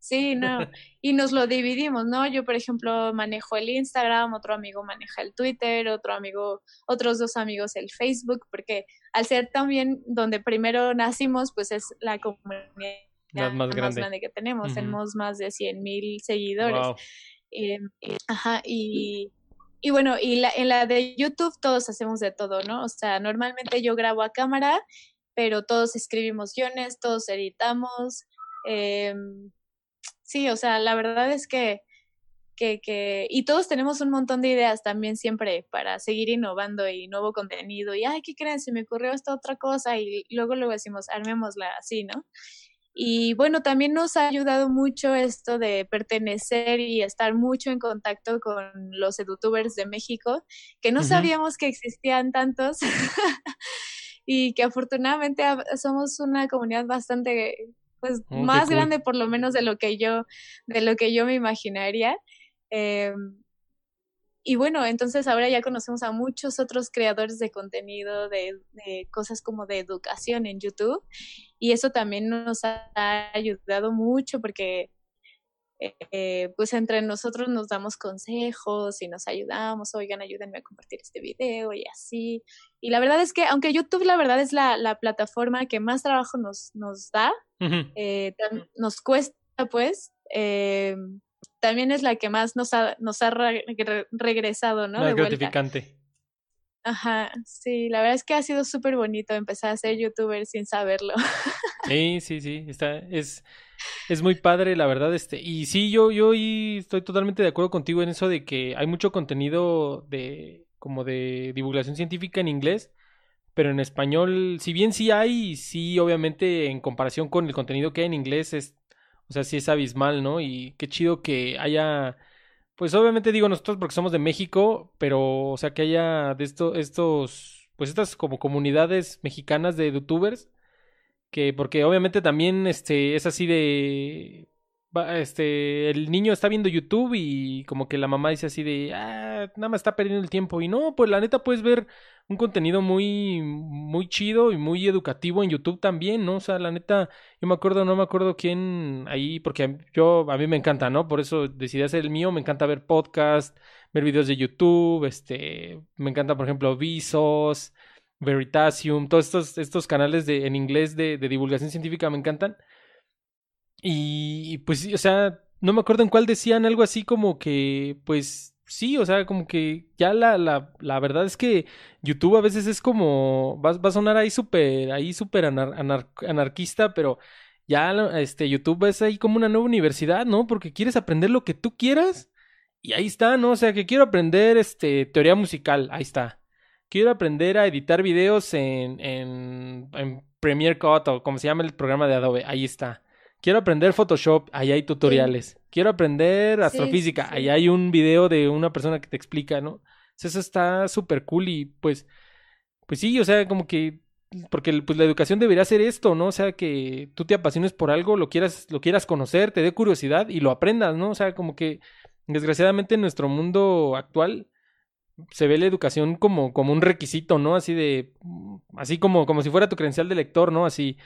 Sí, no. Y nos lo dividimos, ¿no? Yo, por ejemplo, manejo el Instagram, otro amigo maneja el Twitter, otro amigo, otros dos amigos el Facebook, porque al ser también donde primero nacimos, pues es la comunidad más, grande. que tenemos. Tenemos más de 100 mil seguidores. Eh, ajá, y, y bueno, y la, en la de YouTube todos hacemos de todo, ¿no? O sea, normalmente yo grabo a cámara, pero todos escribimos guiones, todos editamos. Eh, sí, o sea, la verdad es que, que, que, y todos tenemos un montón de ideas también siempre para seguir innovando y nuevo contenido. Y, ay, ¿qué creen? Se me ocurrió esta otra cosa y luego luego decimos, armémosla así, ¿no? Y bueno, también nos ha ayudado mucho esto de pertenecer y estar mucho en contacto con los edutubers de México, que no sabíamos que existían tantos y que afortunadamente somos una comunidad bastante pues oh, más grande por lo menos de lo que yo, de lo que yo me imaginaría. Eh, y bueno, entonces ahora ya conocemos a muchos otros creadores de contenido, de, de, cosas como de educación en YouTube. Y eso también nos ha ayudado mucho porque eh, pues entre nosotros nos damos consejos y nos ayudamos, oigan, ayúdenme a compartir este video y así. Y la verdad es que, aunque YouTube la verdad es la, la plataforma que más trabajo nos, nos da, eh, nos cuesta pues, eh, también es la que más nos ha, nos ha regresado, ¿no? La gratificante. Ajá, sí, la verdad es que ha sido súper bonito empezar a ser youtuber sin saberlo. Sí, sí, sí, está, es, es muy padre, la verdad, este, y sí, yo, yo estoy totalmente de acuerdo contigo en eso de que hay mucho contenido de, como de divulgación científica en inglés, pero en español, si bien sí hay, sí, obviamente, en comparación con el contenido que hay en inglés, es, o sea, sí es abismal, ¿no? Y qué chido que haya pues obviamente digo nosotros porque somos de México, pero o sea que haya de esto, estos, pues estas como comunidades mexicanas de youtubers, que porque obviamente también este es así de este, el niño está viendo YouTube y como que la mamá dice así de, ah, nada más está perdiendo el tiempo. Y no, pues la neta puedes ver un contenido muy, muy chido y muy educativo en YouTube también, ¿no? O sea, la neta, yo me acuerdo, no me acuerdo quién ahí, porque yo, a mí me encanta, ¿no? Por eso decidí hacer el mío, me encanta ver podcast, ver videos de YouTube, este, me encanta, por ejemplo, Visos, Veritasium, todos estos, canales de, en inglés de, divulgación científica me encantan. Y pues, o sea, no me acuerdo en cuál decían algo así como que, pues sí, o sea, como que ya la, la, la verdad es que YouTube a veces es como, va, va a sonar ahí súper, ahí súper anarquista, pero ya este YouTube es ahí como una nueva universidad, ¿no? Porque quieres aprender lo que tú quieras y ahí está, ¿no? O sea, que quiero aprender este teoría musical, ahí está. Quiero aprender a editar videos en, en, en Premiere Cut o como se llama el programa de Adobe, ahí está. Quiero aprender Photoshop, ahí hay tutoriales. Quiero aprender astrofísica, ahí hay un video de una persona que te explica, ¿no? Eso está súper cool y pues, pues sí, o sea, como que, porque pues la educación debería ser esto, ¿no? O sea, que tú te apasiones por algo, lo quieras, lo quieras conocer, te dé curiosidad y lo aprendas, ¿no? O sea, como que desgraciadamente en nuestro mundo actual se ve la educación como, como un requisito, ¿no? Así de, así como, como si fuera tu credencial de lector, ¿no? Así,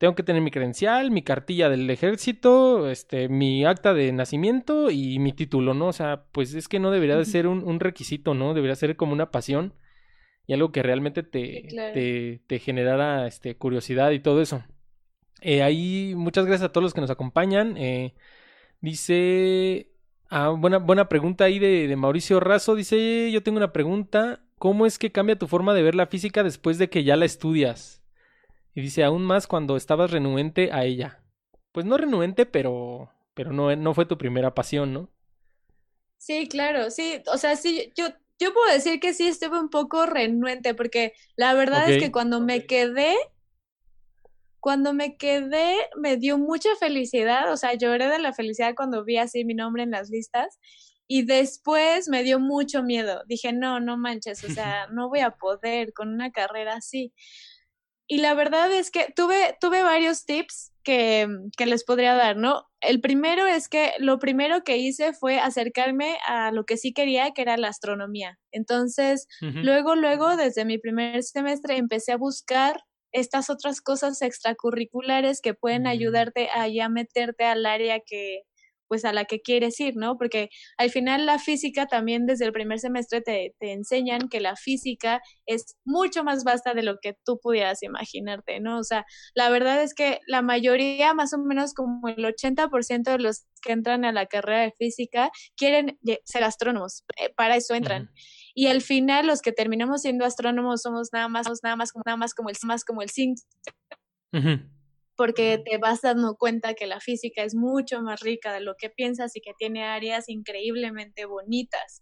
tengo que tener mi credencial, mi cartilla del ejército, este, mi acta de nacimiento y mi título, ¿no? O sea, pues es que no debería de ser un, requisito, ¿no? Debería ser como una pasión y algo que realmente te, te, te, generara este, curiosidad y todo eso. Eh, ahí, muchas gracias a todos los que nos acompañan. Eh, dice, ah, buena, buena pregunta ahí de, de Mauricio Razo. Dice, yo tengo una pregunta. ¿Cómo es que cambia tu forma de ver la física después de que ya la estudias? Y dice, aún más cuando estabas renuente a ella. Pues no renuente, pero, pero no, no fue tu primera pasión, ¿no? Sí, claro, sí, o sea, sí, yo, yo puedo decir que sí estuve un poco renuente, porque la verdad es que cuando me quedé, cuando me quedé, me dio mucha felicidad, o sea, lloré de la felicidad cuando vi así mi nombre en las listas. Y después me dio mucho miedo. Dije, no, no manches, o sea, no voy a poder con una carrera así. Y la verdad es que tuve, tuve varios tips que, que, les podría dar, ¿no? El primero es que lo primero que hice fue acercarme a lo que sí quería, que era la astronomía. Entonces, luego, luego, desde mi primer semestre, empecé a buscar estas otras cosas extracurriculares que pueden mm. ayudarte a ya meterte al área que, pues a la que quieres ir, ¿no? Porque al final la física también desde el primer semestre te, te, enseñan que la física es mucho más vasta de lo que tú pudieras imaginarte, ¿no? O sea, la verdad es que la mayoría, más o menos como el 80% de los que entran a la carrera de física quieren ser astrónomos, eh, para eso entran. Y al final los que terminamos siendo astrónomos somos nada más, nada más, nada más como el más como el 5 porque te vas dando cuenta que la física es mucho más rica de lo que piensas y que tiene áreas increíblemente bonitas.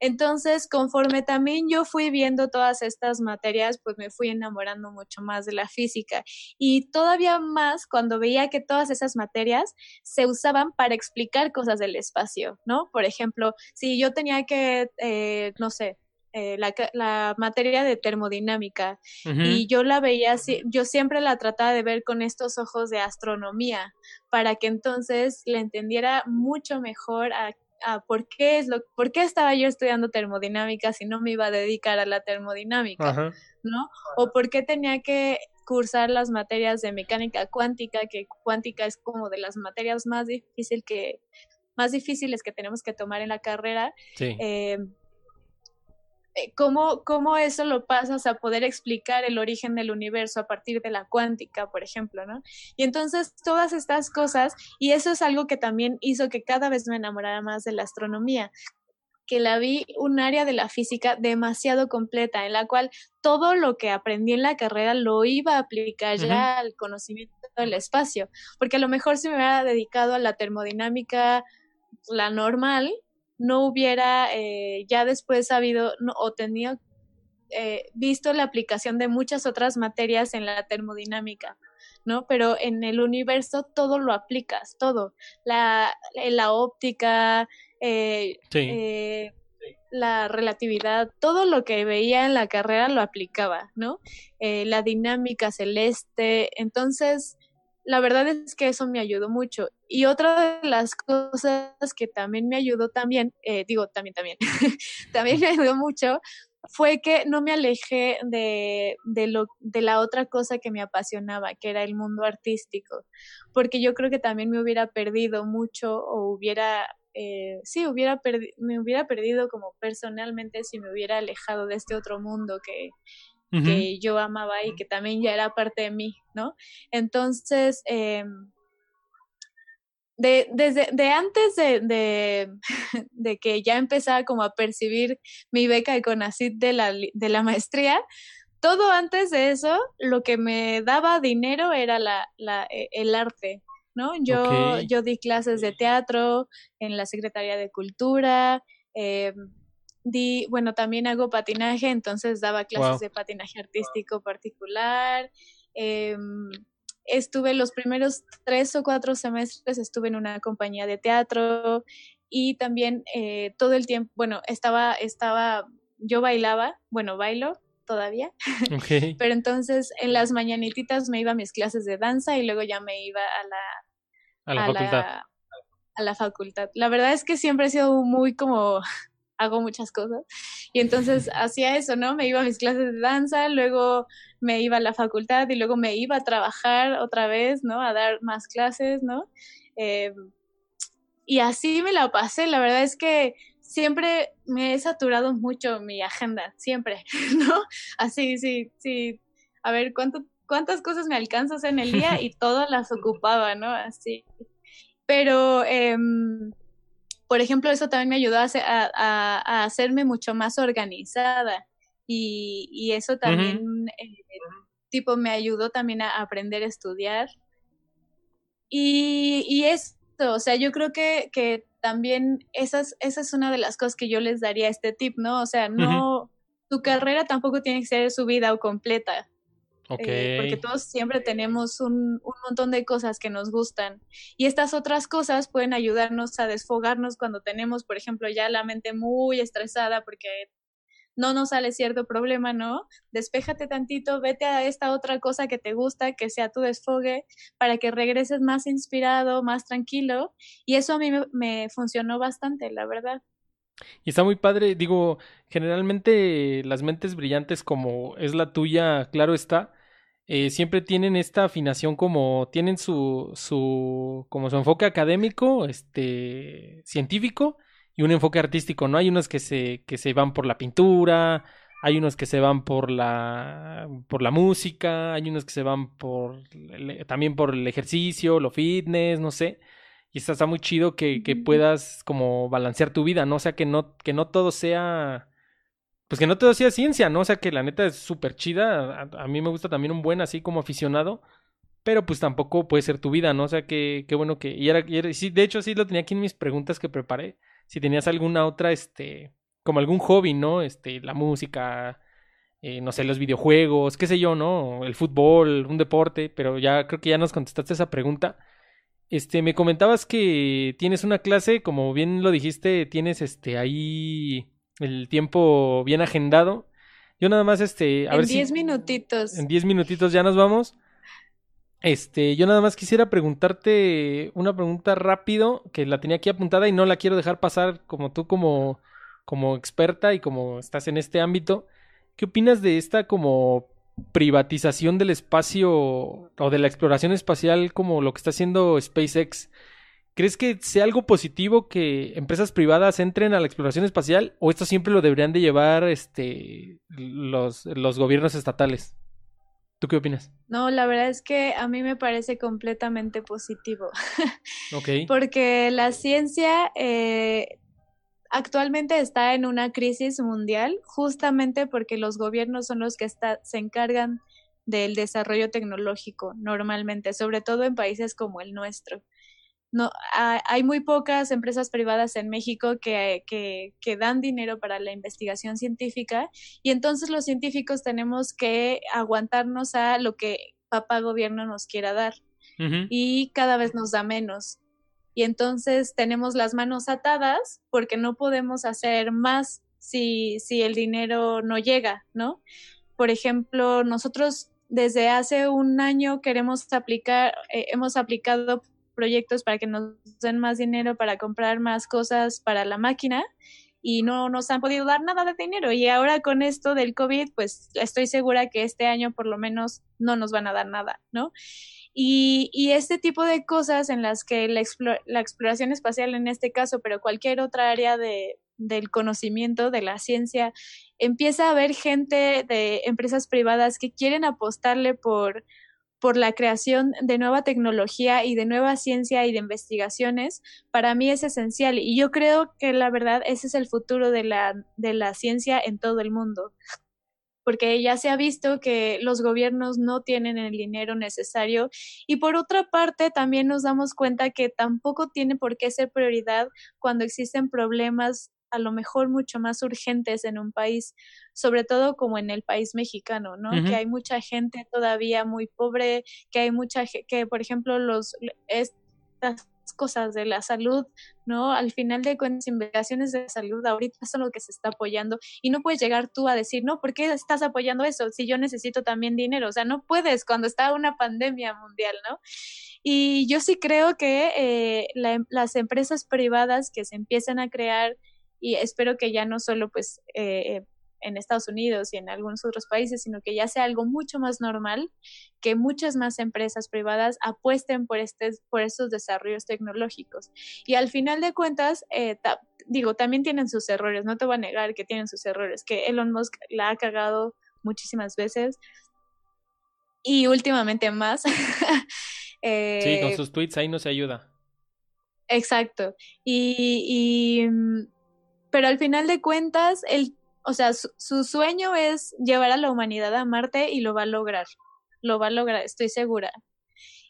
Entonces, conforme también yo fui viendo todas estas materias, pues me fui enamorando mucho más de la física y todavía más cuando veía que todas esas materias se usaban para explicar cosas del espacio, ¿no? Por ejemplo, si yo tenía que, eh, no sé, eh, la, materia de termodinámica y yo la veía, yo siempre la trataba de ver con estos ojos de astronomía para que entonces le entendiera mucho mejor a, por qué es lo, por qué estaba yo estudiando termodinámica si no me iba a dedicar a la termodinámica, ¿no? O por qué tenía que cursar las materias de mecánica cuántica, que cuántica es como de las materias más difícil que más difíciles que tenemos que tomar en la carrera. Sí. Eh, cómo, cómo eso lo pasas a poder explicar el origen del universo a partir de la cuántica, por ejemplo, ¿no? Y entonces todas estas cosas, y eso es algo que también hizo que cada vez me enamorara más de la astronomía, que la vi un área de la física demasiado completa, en la cual todo lo que aprendí en la carrera lo iba a aplicar ya al conocimiento del espacio, porque a lo mejor si me hubiera dedicado a la termodinámica, la normal, no hubiera eh, ya después sabido o tenido eh, visto la aplicación de muchas otras materias en la termodinámica, ¿no? Pero en el universo todo lo aplicas, todo, la, eh, la óptica, la relatividad, todo lo que veía en la carrera lo aplicaba, ¿no? la dinámica celeste, entonces la verdad es que eso me ayudó mucho. Y otra de las cosas que también me ayudó también, eh, digo también, también, también me ayudó mucho, fue que no me alejé de, de, lo, de la otra cosa que me apasionaba, que era el mundo artístico, porque yo creo que también me hubiera perdido mucho o hubiera, eh, sí, hubiera me hubiera perdido como personalmente si me hubiera alejado de este otro mundo que, que yo amaba y que también ya era parte de mí, ¿no? Entonces, eh, de, desde de antes de, de, de, que ya empezara como a percibir mi beca de CONACYT de la, de la maestría, todo antes de eso, lo que me daba dinero era la, la, e, el arte, ¿no? Yo, yo di clases de teatro en la Secretaría de Cultura, eh, di, bueno, también hago patinaje, entonces daba clases de patinaje artístico particular. Em, estuve los primeros tres o cuatro semestres, estuve en una compañía de teatro y también eh, todo el tiempo, bueno, estaba, estaba, yo bailaba, bueno, bailo todavía, pero entonces en las mañanititas me iba a mis clases de danza y luego ya me iba a la, a la facultad. a la facultad. La verdad es que siempre he sido muy como hago muchas cosas. Y entonces hacía eso, ¿no? Me iba a mis clases de danza, luego me iba a la facultad y luego me iba a trabajar otra vez, ¿no? A dar más clases, ¿no? Eh, y así me la pasé. La verdad es que siempre me he saturado mucho mi agenda, siempre, ¿no? Así, sí, sí. A ver, ¿cuánto, ¿cuántas cosas me alcanzas en el día? Y todas las ocupaba, ¿no? Así. Pero... Eh, por ejemplo, eso también me ayudó a, hacerme mucho más organizada y, eso también, eh, tipo, me ayudó también a aprender a estudiar. Y, y esto, o sea, yo creo que, que también esas, esa es una de las cosas que yo les daría a este tip, ¿no? O sea, no, tu carrera tampoco tiene que ser su vida o completa. Eh, porque todos siempre tenemos un, un, montón de cosas que nos gustan. Y estas otras cosas pueden ayudarnos a desfogarnos cuando tenemos, por ejemplo, ya la mente muy estresada porque no nos sale cierto problema, ¿no? Despéjate tantito, vete a esta otra cosa que te gusta, que sea tu desfogue, para que regreses más inspirado, más tranquilo. Y eso a mí me, me funcionó bastante, la verdad. Y está muy padre, digo, generalmente las mentes brillantes como es la tuya, claro está, eh, siempre tienen esta afinación como tienen su, su, como su enfoque académico, este, científico y un enfoque artístico, ¿no? Hay unos que se, que se van por la pintura, hay unos que se van por la, por la música, hay unos que se van por, también por el ejercicio, lo fitness, no sé. Y está, está muy chido que, que puedas como balancear tu vida, ¿no? O sea, que no, que no todo sea pues que no todo sea ciencia, ¿no? O sea, que la neta es súper chida. A, mí me gusta también un buen así como aficionado. Pero pues tampoco puede ser tu vida, ¿no? O sea, que qué bueno que... Y era, sí, de hecho, sí lo tenía aquí en mis preguntas que preparé. Si tenías alguna otra, este... Como algún hobby, ¿no? Este, la música, eh, no sé, los videojuegos, qué sé yo, ¿no? El fútbol, un deporte. Pero ya creo que ya nos contestaste esa pregunta. Este, me comentabas que tienes una clase, como bien lo dijiste, tienes este ahí el tiempo bien agendado. Yo nada más, este, a en ver diez minutitos. En diez minutitos ya nos vamos. Este, yo nada más quisiera preguntarte una pregunta rápido que la tenía aquí apuntada y no la quiero dejar pasar como tú como, como experta y como estás en este ámbito. ¿Qué opinas de esta como privatización del espacio o de la exploración espacial como lo que está haciendo SpaceX? ¿Crees que sea algo positivo que empresas privadas entren a la exploración espacial o esto siempre lo deberían de llevar este, los, los gobiernos estatales? ¿Tú qué opinas? No, la verdad es que a mí me parece completamente positivo. Ok. Porque la ciencia eh, actualmente está en una crisis mundial justamente porque los gobiernos son los que está, se encargan del desarrollo tecnológico normalmente, sobre todo en países como el nuestro no hay muy pocas empresas privadas en México que, que, dan dinero para la investigación científica y entonces los científicos tenemos que aguantarnos a lo que papá gobierno nos quiera dar y cada vez nos da menos. Y entonces tenemos las manos atadas porque no podemos hacer más si, si el dinero no llega, ¿no? Por ejemplo, nosotros desde hace un año queremos aplicar, eh, hemos aplicado proyectos para que nos den más dinero para comprar más cosas para la máquina y no nos han podido dar nada de dinero. Y ahora con esto del COVID, pues estoy segura que este año por lo menos no nos van a dar nada, ¿no? Y, y este tipo de cosas en las que la, exploración espacial en este caso, pero cualquier otra área de, del conocimiento, de la ciencia, empieza a haber gente de empresas privadas que quieren apostarle por por la creación de nueva tecnología y de nueva ciencia y de investigaciones, para mí es esencial. Y yo creo que la verdad ese es el futuro de la, de la ciencia en todo el mundo. Porque ya se ha visto que los gobiernos no tienen el dinero necesario. Y por otra parte, también nos damos cuenta que tampoco tiene por qué ser prioridad cuando existen problemas a lo mejor mucho más urgentes en un país, sobre todo como en el país mexicano, ¿no? Que hay mucha gente todavía muy pobre, que hay mucha que por ejemplo los estas cosas de la salud, ¿no? Al final de cuentas, investigaciones de salud ahorita son lo que se está apoyando y no puedes llegar tú a decir, no, ¿por qué estás apoyando eso? Si yo necesito también dinero, o sea, no puedes cuando está una pandemia mundial, ¿no? Y yo sí creo que eh, las empresas privadas que se empiezan a crear y espero que ya no solo pues eh, en Estados Unidos y en algunos otros países, sino que ya sea algo mucho más normal, que muchas más empresas privadas apuesten por, este, por estos desarrollos tecnológicos. Y al final de cuentas, eh, digo, también tienen sus errores, no te voy a negar que tienen sus errores, que Elon Musk la ha cagado muchísimas veces y últimamente más. sí, con eh, sus tweets ahí no se ayuda. Exacto. y, y mm, pero al final de cuentas, el, o sea, su, sueño es llevar a la humanidad a Marte y lo va a lograr, lo va a lograr, estoy segura.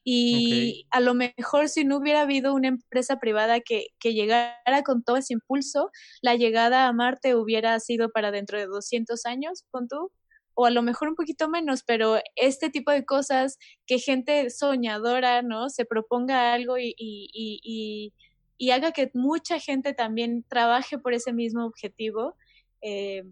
Y a lo mejor si no hubiera habido una empresa privada que, que, llegara con todo ese impulso, la llegada a Marte hubiera sido para dentro de 200 años, con tú, o a lo mejor un poquito menos, pero este tipo de cosas que gente soñadora, ¿no? Se proponga algo y, y, y, y haga que mucha gente también trabaje por ese mismo objetivo. Eh,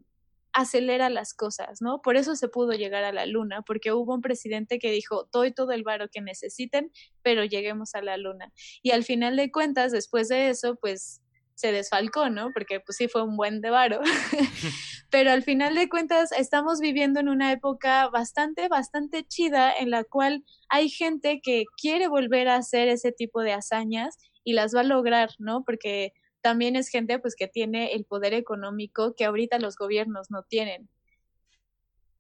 acelera las cosas, ¿no? Por eso se pudo llegar a la luna, porque hubo un presidente que dijo, doy todo el varo que necesiten, pero lleguemos a la luna. Y al final de cuentas, después de eso, pues se desfalcó, ¿no? Porque pues sí fue un buen de varo. pero al final de cuentas, estamos viviendo en una época bastante, bastante chida en la cual hay gente que quiere volver a hacer ese tipo de hazañas y las va a lograr, ¿no? Porque también es gente pues que tiene el poder económico que ahorita los gobiernos no tienen.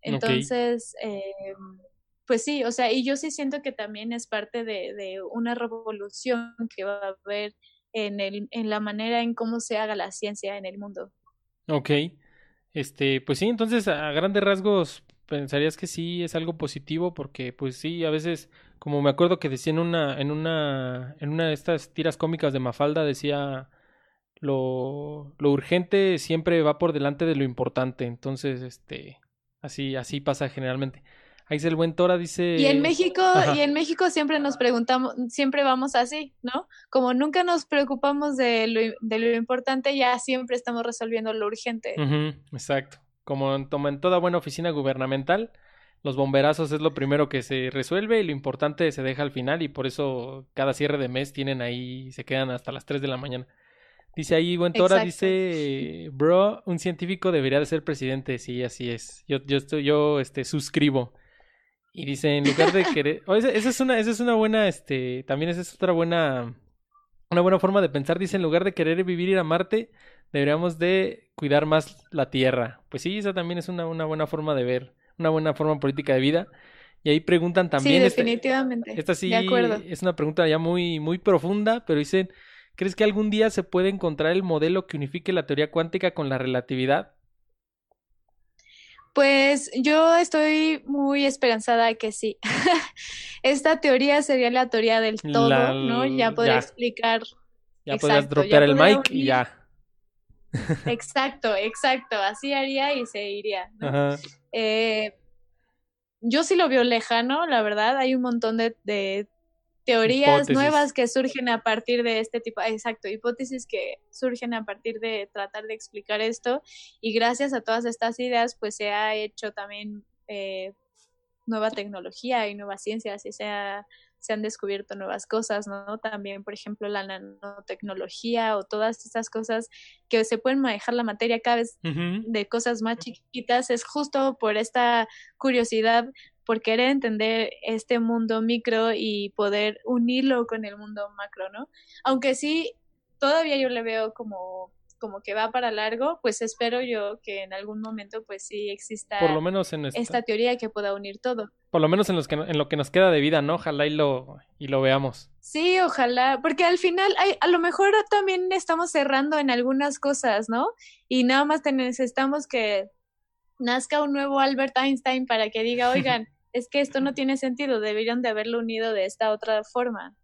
Entonces, em, pues sí, o sea, y yo sí siento que también es parte de, una revolución que va a haber en, el, en la manera en cómo se haga la ciencia en el mundo. Ok, este, pues sí, entonces a grandes rasgos pensarías que sí es algo positivo porque pues sí, a veces, como me acuerdo que decía en una, en una, en una de estas tiras cómicas de Mafalda, decía lo, lo urgente siempre va por delante de lo importante. Entonces, este, así, así pasa generalmente. Ahí el buen Tora dice. Y en México, y en México siempre nos preguntamos, siempre vamos así, ¿no? Como nunca nos preocupamos de lo, de lo importante, ya siempre estamos resolviendo lo urgente. exacto. Como en, como en toda buena oficina gubernamental, los bomberazos es lo primero que se resuelve y lo importante se deja al final y por eso cada cierre de mes tienen ahí, se quedan hasta las 3 de la mañana. Dice ahí, buen Tora, dice, bro, un científico debería de ser presidente. Sí, así es. Yo, yo, estoy, yo este, suscribo. Y dice, en lugar de querer... Oh, esa, es una, esa es una buena, este, también esa es otra buena, una buena forma de pensar. Dice, en lugar de querer vivir ir a Marte, deberíamos de cuidar más la Tierra. Pues sí, esa también es una, una buena forma de ver, una buena forma política de vida. Y ahí preguntan también... Sí, definitivamente. Esta, sí es una pregunta ya muy, muy profunda, pero dicen... ¿Crees que algún día se puede encontrar el modelo que unifique la teoría cuántica con la relatividad? Pues yo estoy muy esperanzada de que sí. Esta teoría sería la teoría del todo, ¿no? Ya podría explicar. Ya podrías dropear el mic y ya. Exacto, exacto. Así haría y se iría. Eh, yo sí lo veo lejano, la verdad. Hay un montón de teorías nuevas que surgen a partir de este tipo, exacto, hipótesis que surgen a partir de tratar de explicar esto y gracias a todas estas ideas pues se ha hecho también eh, nueva tecnología y nueva ciencia, así se, se han descubierto nuevas cosas, ¿no? También, por ejemplo, la nanotecnología o todas estas cosas que se pueden manejar la materia cada vez de cosas más chiquitas, es justo por esta curiosidad por querer entender este mundo micro y poder unirlo con el mundo macro, ¿no? Aunque sí, todavía yo le veo como como que va para largo, pues espero yo que en algún momento pues sí exista por lo menos en esta, teoría que pueda unir todo. Por lo menos en, los que, en lo que nos queda de vida, ¿no? Ojalá y lo, y lo veamos. Sí, ojalá, porque al final hay, a lo mejor también estamos cerrando en algunas cosas, ¿no? Y nada más necesitamos que nazca un nuevo Albert Einstein para que diga, oigan, es que esto no tiene sentido, deberían de haberlo unido de esta otra forma,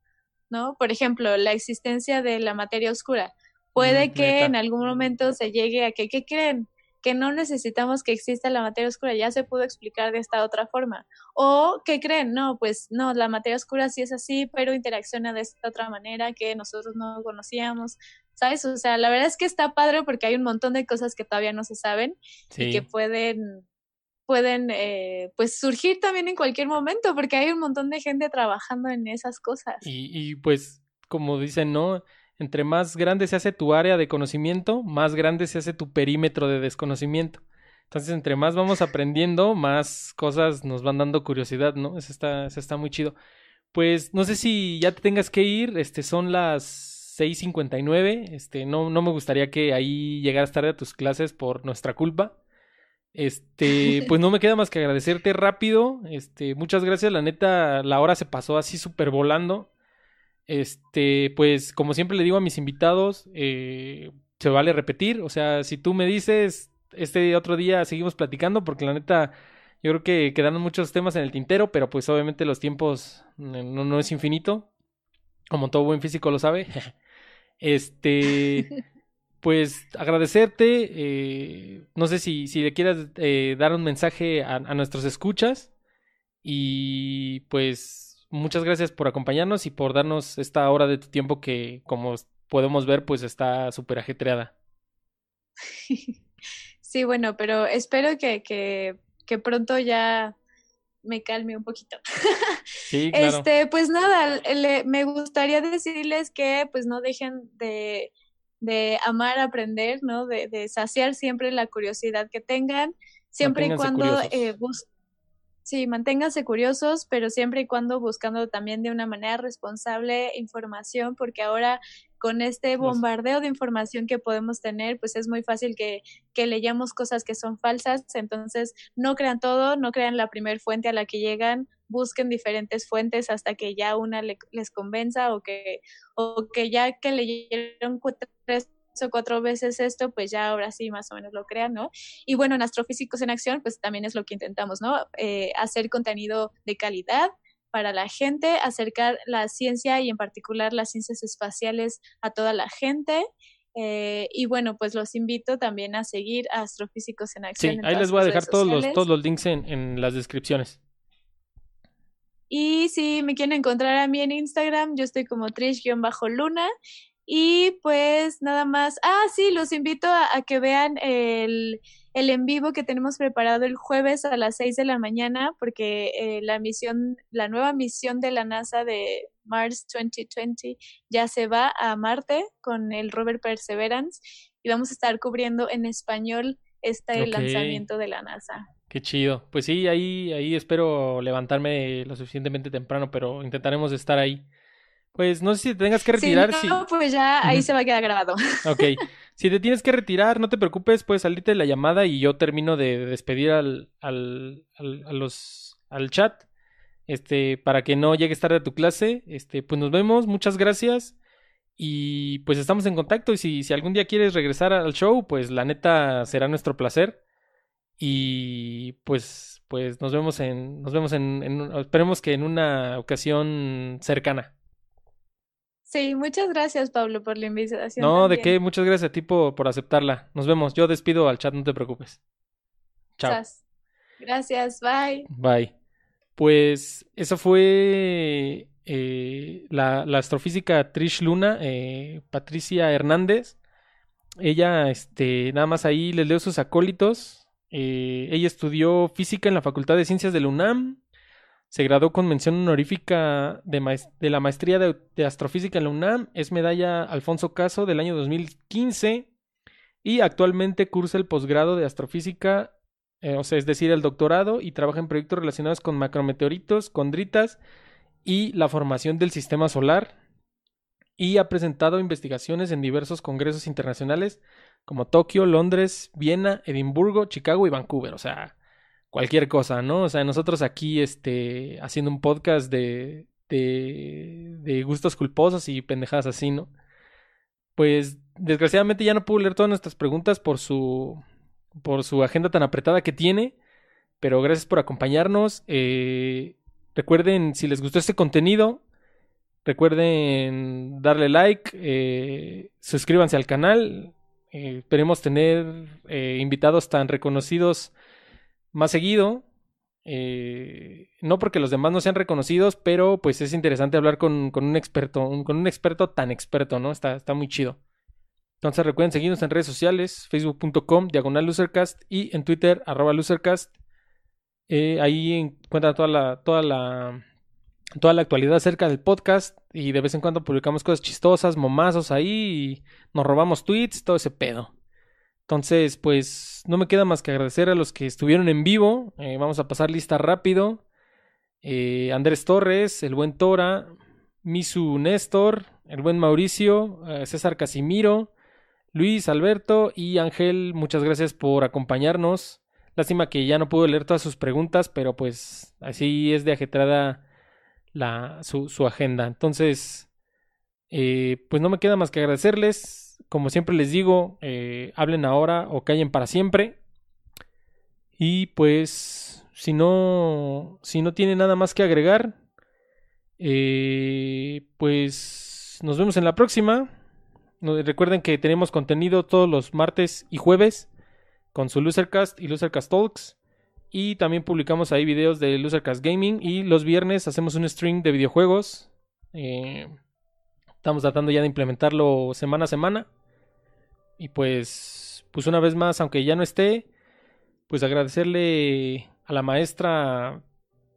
¿no? Por ejemplo, la existencia de la materia oscura. Puede que en algún momento se llegue a que, ¿qué creen? Que no necesitamos que exista la materia oscura, ya se pudo explicar de esta otra forma. O, ¿qué creen? No, pues no, la materia oscura sí es así, pero interacciona de esta otra manera que nosotros no conocíamos. ¿Sabes? O sea, la verdad es que está padre porque hay un montón de cosas que todavía no se saben y que pueden pueden eh, pues surgir también en cualquier momento porque hay un montón de gente trabajando en esas cosas. Y, y pues como dicen, ¿no? Entre más grande se hace tu área de conocimiento, más grande se hace tu perímetro de desconocimiento. Entonces, entre más vamos aprendiendo, más cosas nos van dando curiosidad, ¿no? Eso está, eso está muy chido. Pues no sé si ya te tengas que ir, este son las 6:59, este no no me gustaría que ahí llegaras tarde a tus clases por nuestra culpa. Este, pues no me queda más que agradecerte rápido. Este, muchas gracias. La neta, la hora se pasó así súper volando. Este, pues como siempre le digo a mis invitados, eh, se vale repetir. O sea, si tú me dices, este otro día seguimos platicando, porque la neta, yo creo que quedaron muchos temas en el tintero, pero pues obviamente los tiempos no, no es infinito. Como todo buen físico lo sabe. Este. pues agradecerte. Eh, no sé si, si le quieras eh, dar un mensaje a, a, nuestros escuchas. Y pues muchas gracias por acompañarnos y por darnos esta hora de tu tiempo que, como podemos ver, pues está súper ajetreada. Sí, bueno, pero espero que, que, que pronto ya me calme un poquito. Sí, claro. Este, pues nada, le, me gustaría decirles que pues no dejen de, de amar, aprender, ¿no? De, de, saciar siempre la curiosidad que tengan, siempre y cuando eh, Sí, manténganse curiosos, pero siempre y cuando buscando también de una manera responsable información, porque ahora con este bombardeo de información que podemos tener, pues es muy fácil que, que leyamos cosas que son falsas. Entonces, no crean todo, no crean la primera fuente a la que llegan, busquen diferentes fuentes hasta que ya una les convenza o que, o que ya que leyeron tres o cuatro veces esto, pues ya ahora sí más o menos lo crean, ¿no? Y bueno, en Astrofísicos en Acción, pues también es lo que intentamos, ¿no? Eh, hacer contenido de calidad para la gente, acercar la ciencia y en particular las ciencias espaciales a toda la gente. Eh, y bueno, pues los invito también a seguir a Astrofísicos en Acción. Sí, ahí les voy a dejar todos los, todos los links en, en las descripciones. Y si me quieren encontrar a mí en Instagram, yo estoy como trish-luna y pues nada más, ah, sí, los invito a, que vean el, el, en vivo que tenemos preparado el jueves a las 6 de la mañana, porque eh, la misión, la nueva misión de la NASA de Mars 2020 ya se va a Marte con el rover Perseverance y vamos a estar cubriendo en español este lanzamiento de la NASA. Qué chido. Pues sí, ahí, ahí espero levantarme lo suficientemente temprano, pero intentaremos estar ahí. Pues no sé si te tengas que retirar. Si no, pues ya ahí se va a quedar grabado. Ok. Si te tienes que retirar, no te preocupes, puedes salirte de la llamada y yo termino de despedir al, al, al, a los, al chat. Este, para que no llegues tarde a tu clase. Este, pues nos vemos, muchas gracias. Y pues estamos en contacto. Y si, si algún día quieres regresar al show, pues la neta será nuestro placer. Y pues, pues nos vemos en, nos vemos en, en esperemos que en una ocasión cercana. Sí, muchas gracias, Pablo, por la invitación. No, de qué, muchas gracias a ti por, aceptarla. Nos vemos. Yo despido al chat, no te preocupes. Chao. Gracias, bye. Bye. Pues eso fue eh, la, la, astrofísica Trish Luna, eh, Patricia Hernández. Ella, este, nada más ahí les leo sus acólitos. Eh, ella estudió física en la Facultad de Ciencias de la UNAM. Se graduó con mención honorífica de, la maestría de, astrofísica en la UNAM. Es medalla Alfonso Caso del año 2015. Y actualmente cursa el posgrado de astrofísica, eh, o sea, es decir, el doctorado, y trabaja en proyectos relacionados con macrometeoritos, condritas y la formación del sistema solar. Y ha presentado investigaciones en diversos congresos internacionales como Tokio, Londres, Viena, Edimburgo, Chicago y Vancouver. O sea, cualquier cosa, ¿no? O sea, nosotros aquí, este, haciendo un podcast de, de, de gustos culposos y pendejadas así, ¿no? Pues, desgraciadamente ya no puedo leer todas nuestras preguntas por su, por su agenda tan apretada que tiene, pero gracias por acompañarnos. Eh, recuerden, si les gustó este contenido, recuerden darle like, eh, suscríbanse al canal. Eh, esperemos tener invitados tan reconocidos más seguido. Eh, no porque los demás no sean reconocidos, pero pues es interesante hablar con, con un experto, con un experto tan experto, ¿no? Está, está muy chido. Entonces recuerden seguirnos en redes sociales, facebook.com, diagonal losercast y en Twitter, arroba losercast. Eh, ahí encuentran toda la, toda la, toda la actualidad acerca del podcast y de vez en cuando publicamos cosas chistosas, momazos ahí y nos robamos tweets, todo ese pedo. Entonces, pues no me queda más que agradecer a los que estuvieron en vivo. Eh, vamos a pasar lista rápido. Eh, Andrés Torres, el buen Tora, Misu Néstor, el buen Mauricio, eh, César Casimiro, Luis Alberto y Ángel, muchas gracias por acompañarnos. Lástima que ya no pude leer todas sus preguntas, pero pues así es de ajetrada la, su, su agenda. Entonces, pues no me queda más que agradecerles como siempre les digo, eh, hablen ahora o callen para siempre. Y pues, si no, si no tiene nada más que agregar, eh, pues nos vemos en la próxima. recuerden que tenemos contenido todos los martes y jueves con su Losercast y Losercast Talks. Y también publicamos ahí videos de Losercast Gaming. Y los viernes hacemos un stream de videojuegos. Eh, estamos tratando ya de implementarlo semana a semana. Y pues, pues una vez más, aunque ya no esté, pues agradecerle a la maestra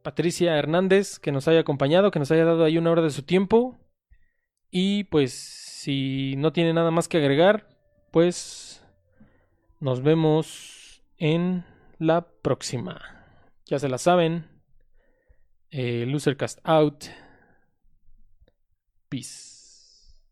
Patricia Hernández que nos haya acompañado, que nos haya dado ahí una hora de su tiempo. Y pues, si no tiene nada más que agregar, pues nos vemos en la próxima. Ya se la saben. Eh, Losercast out. Peace.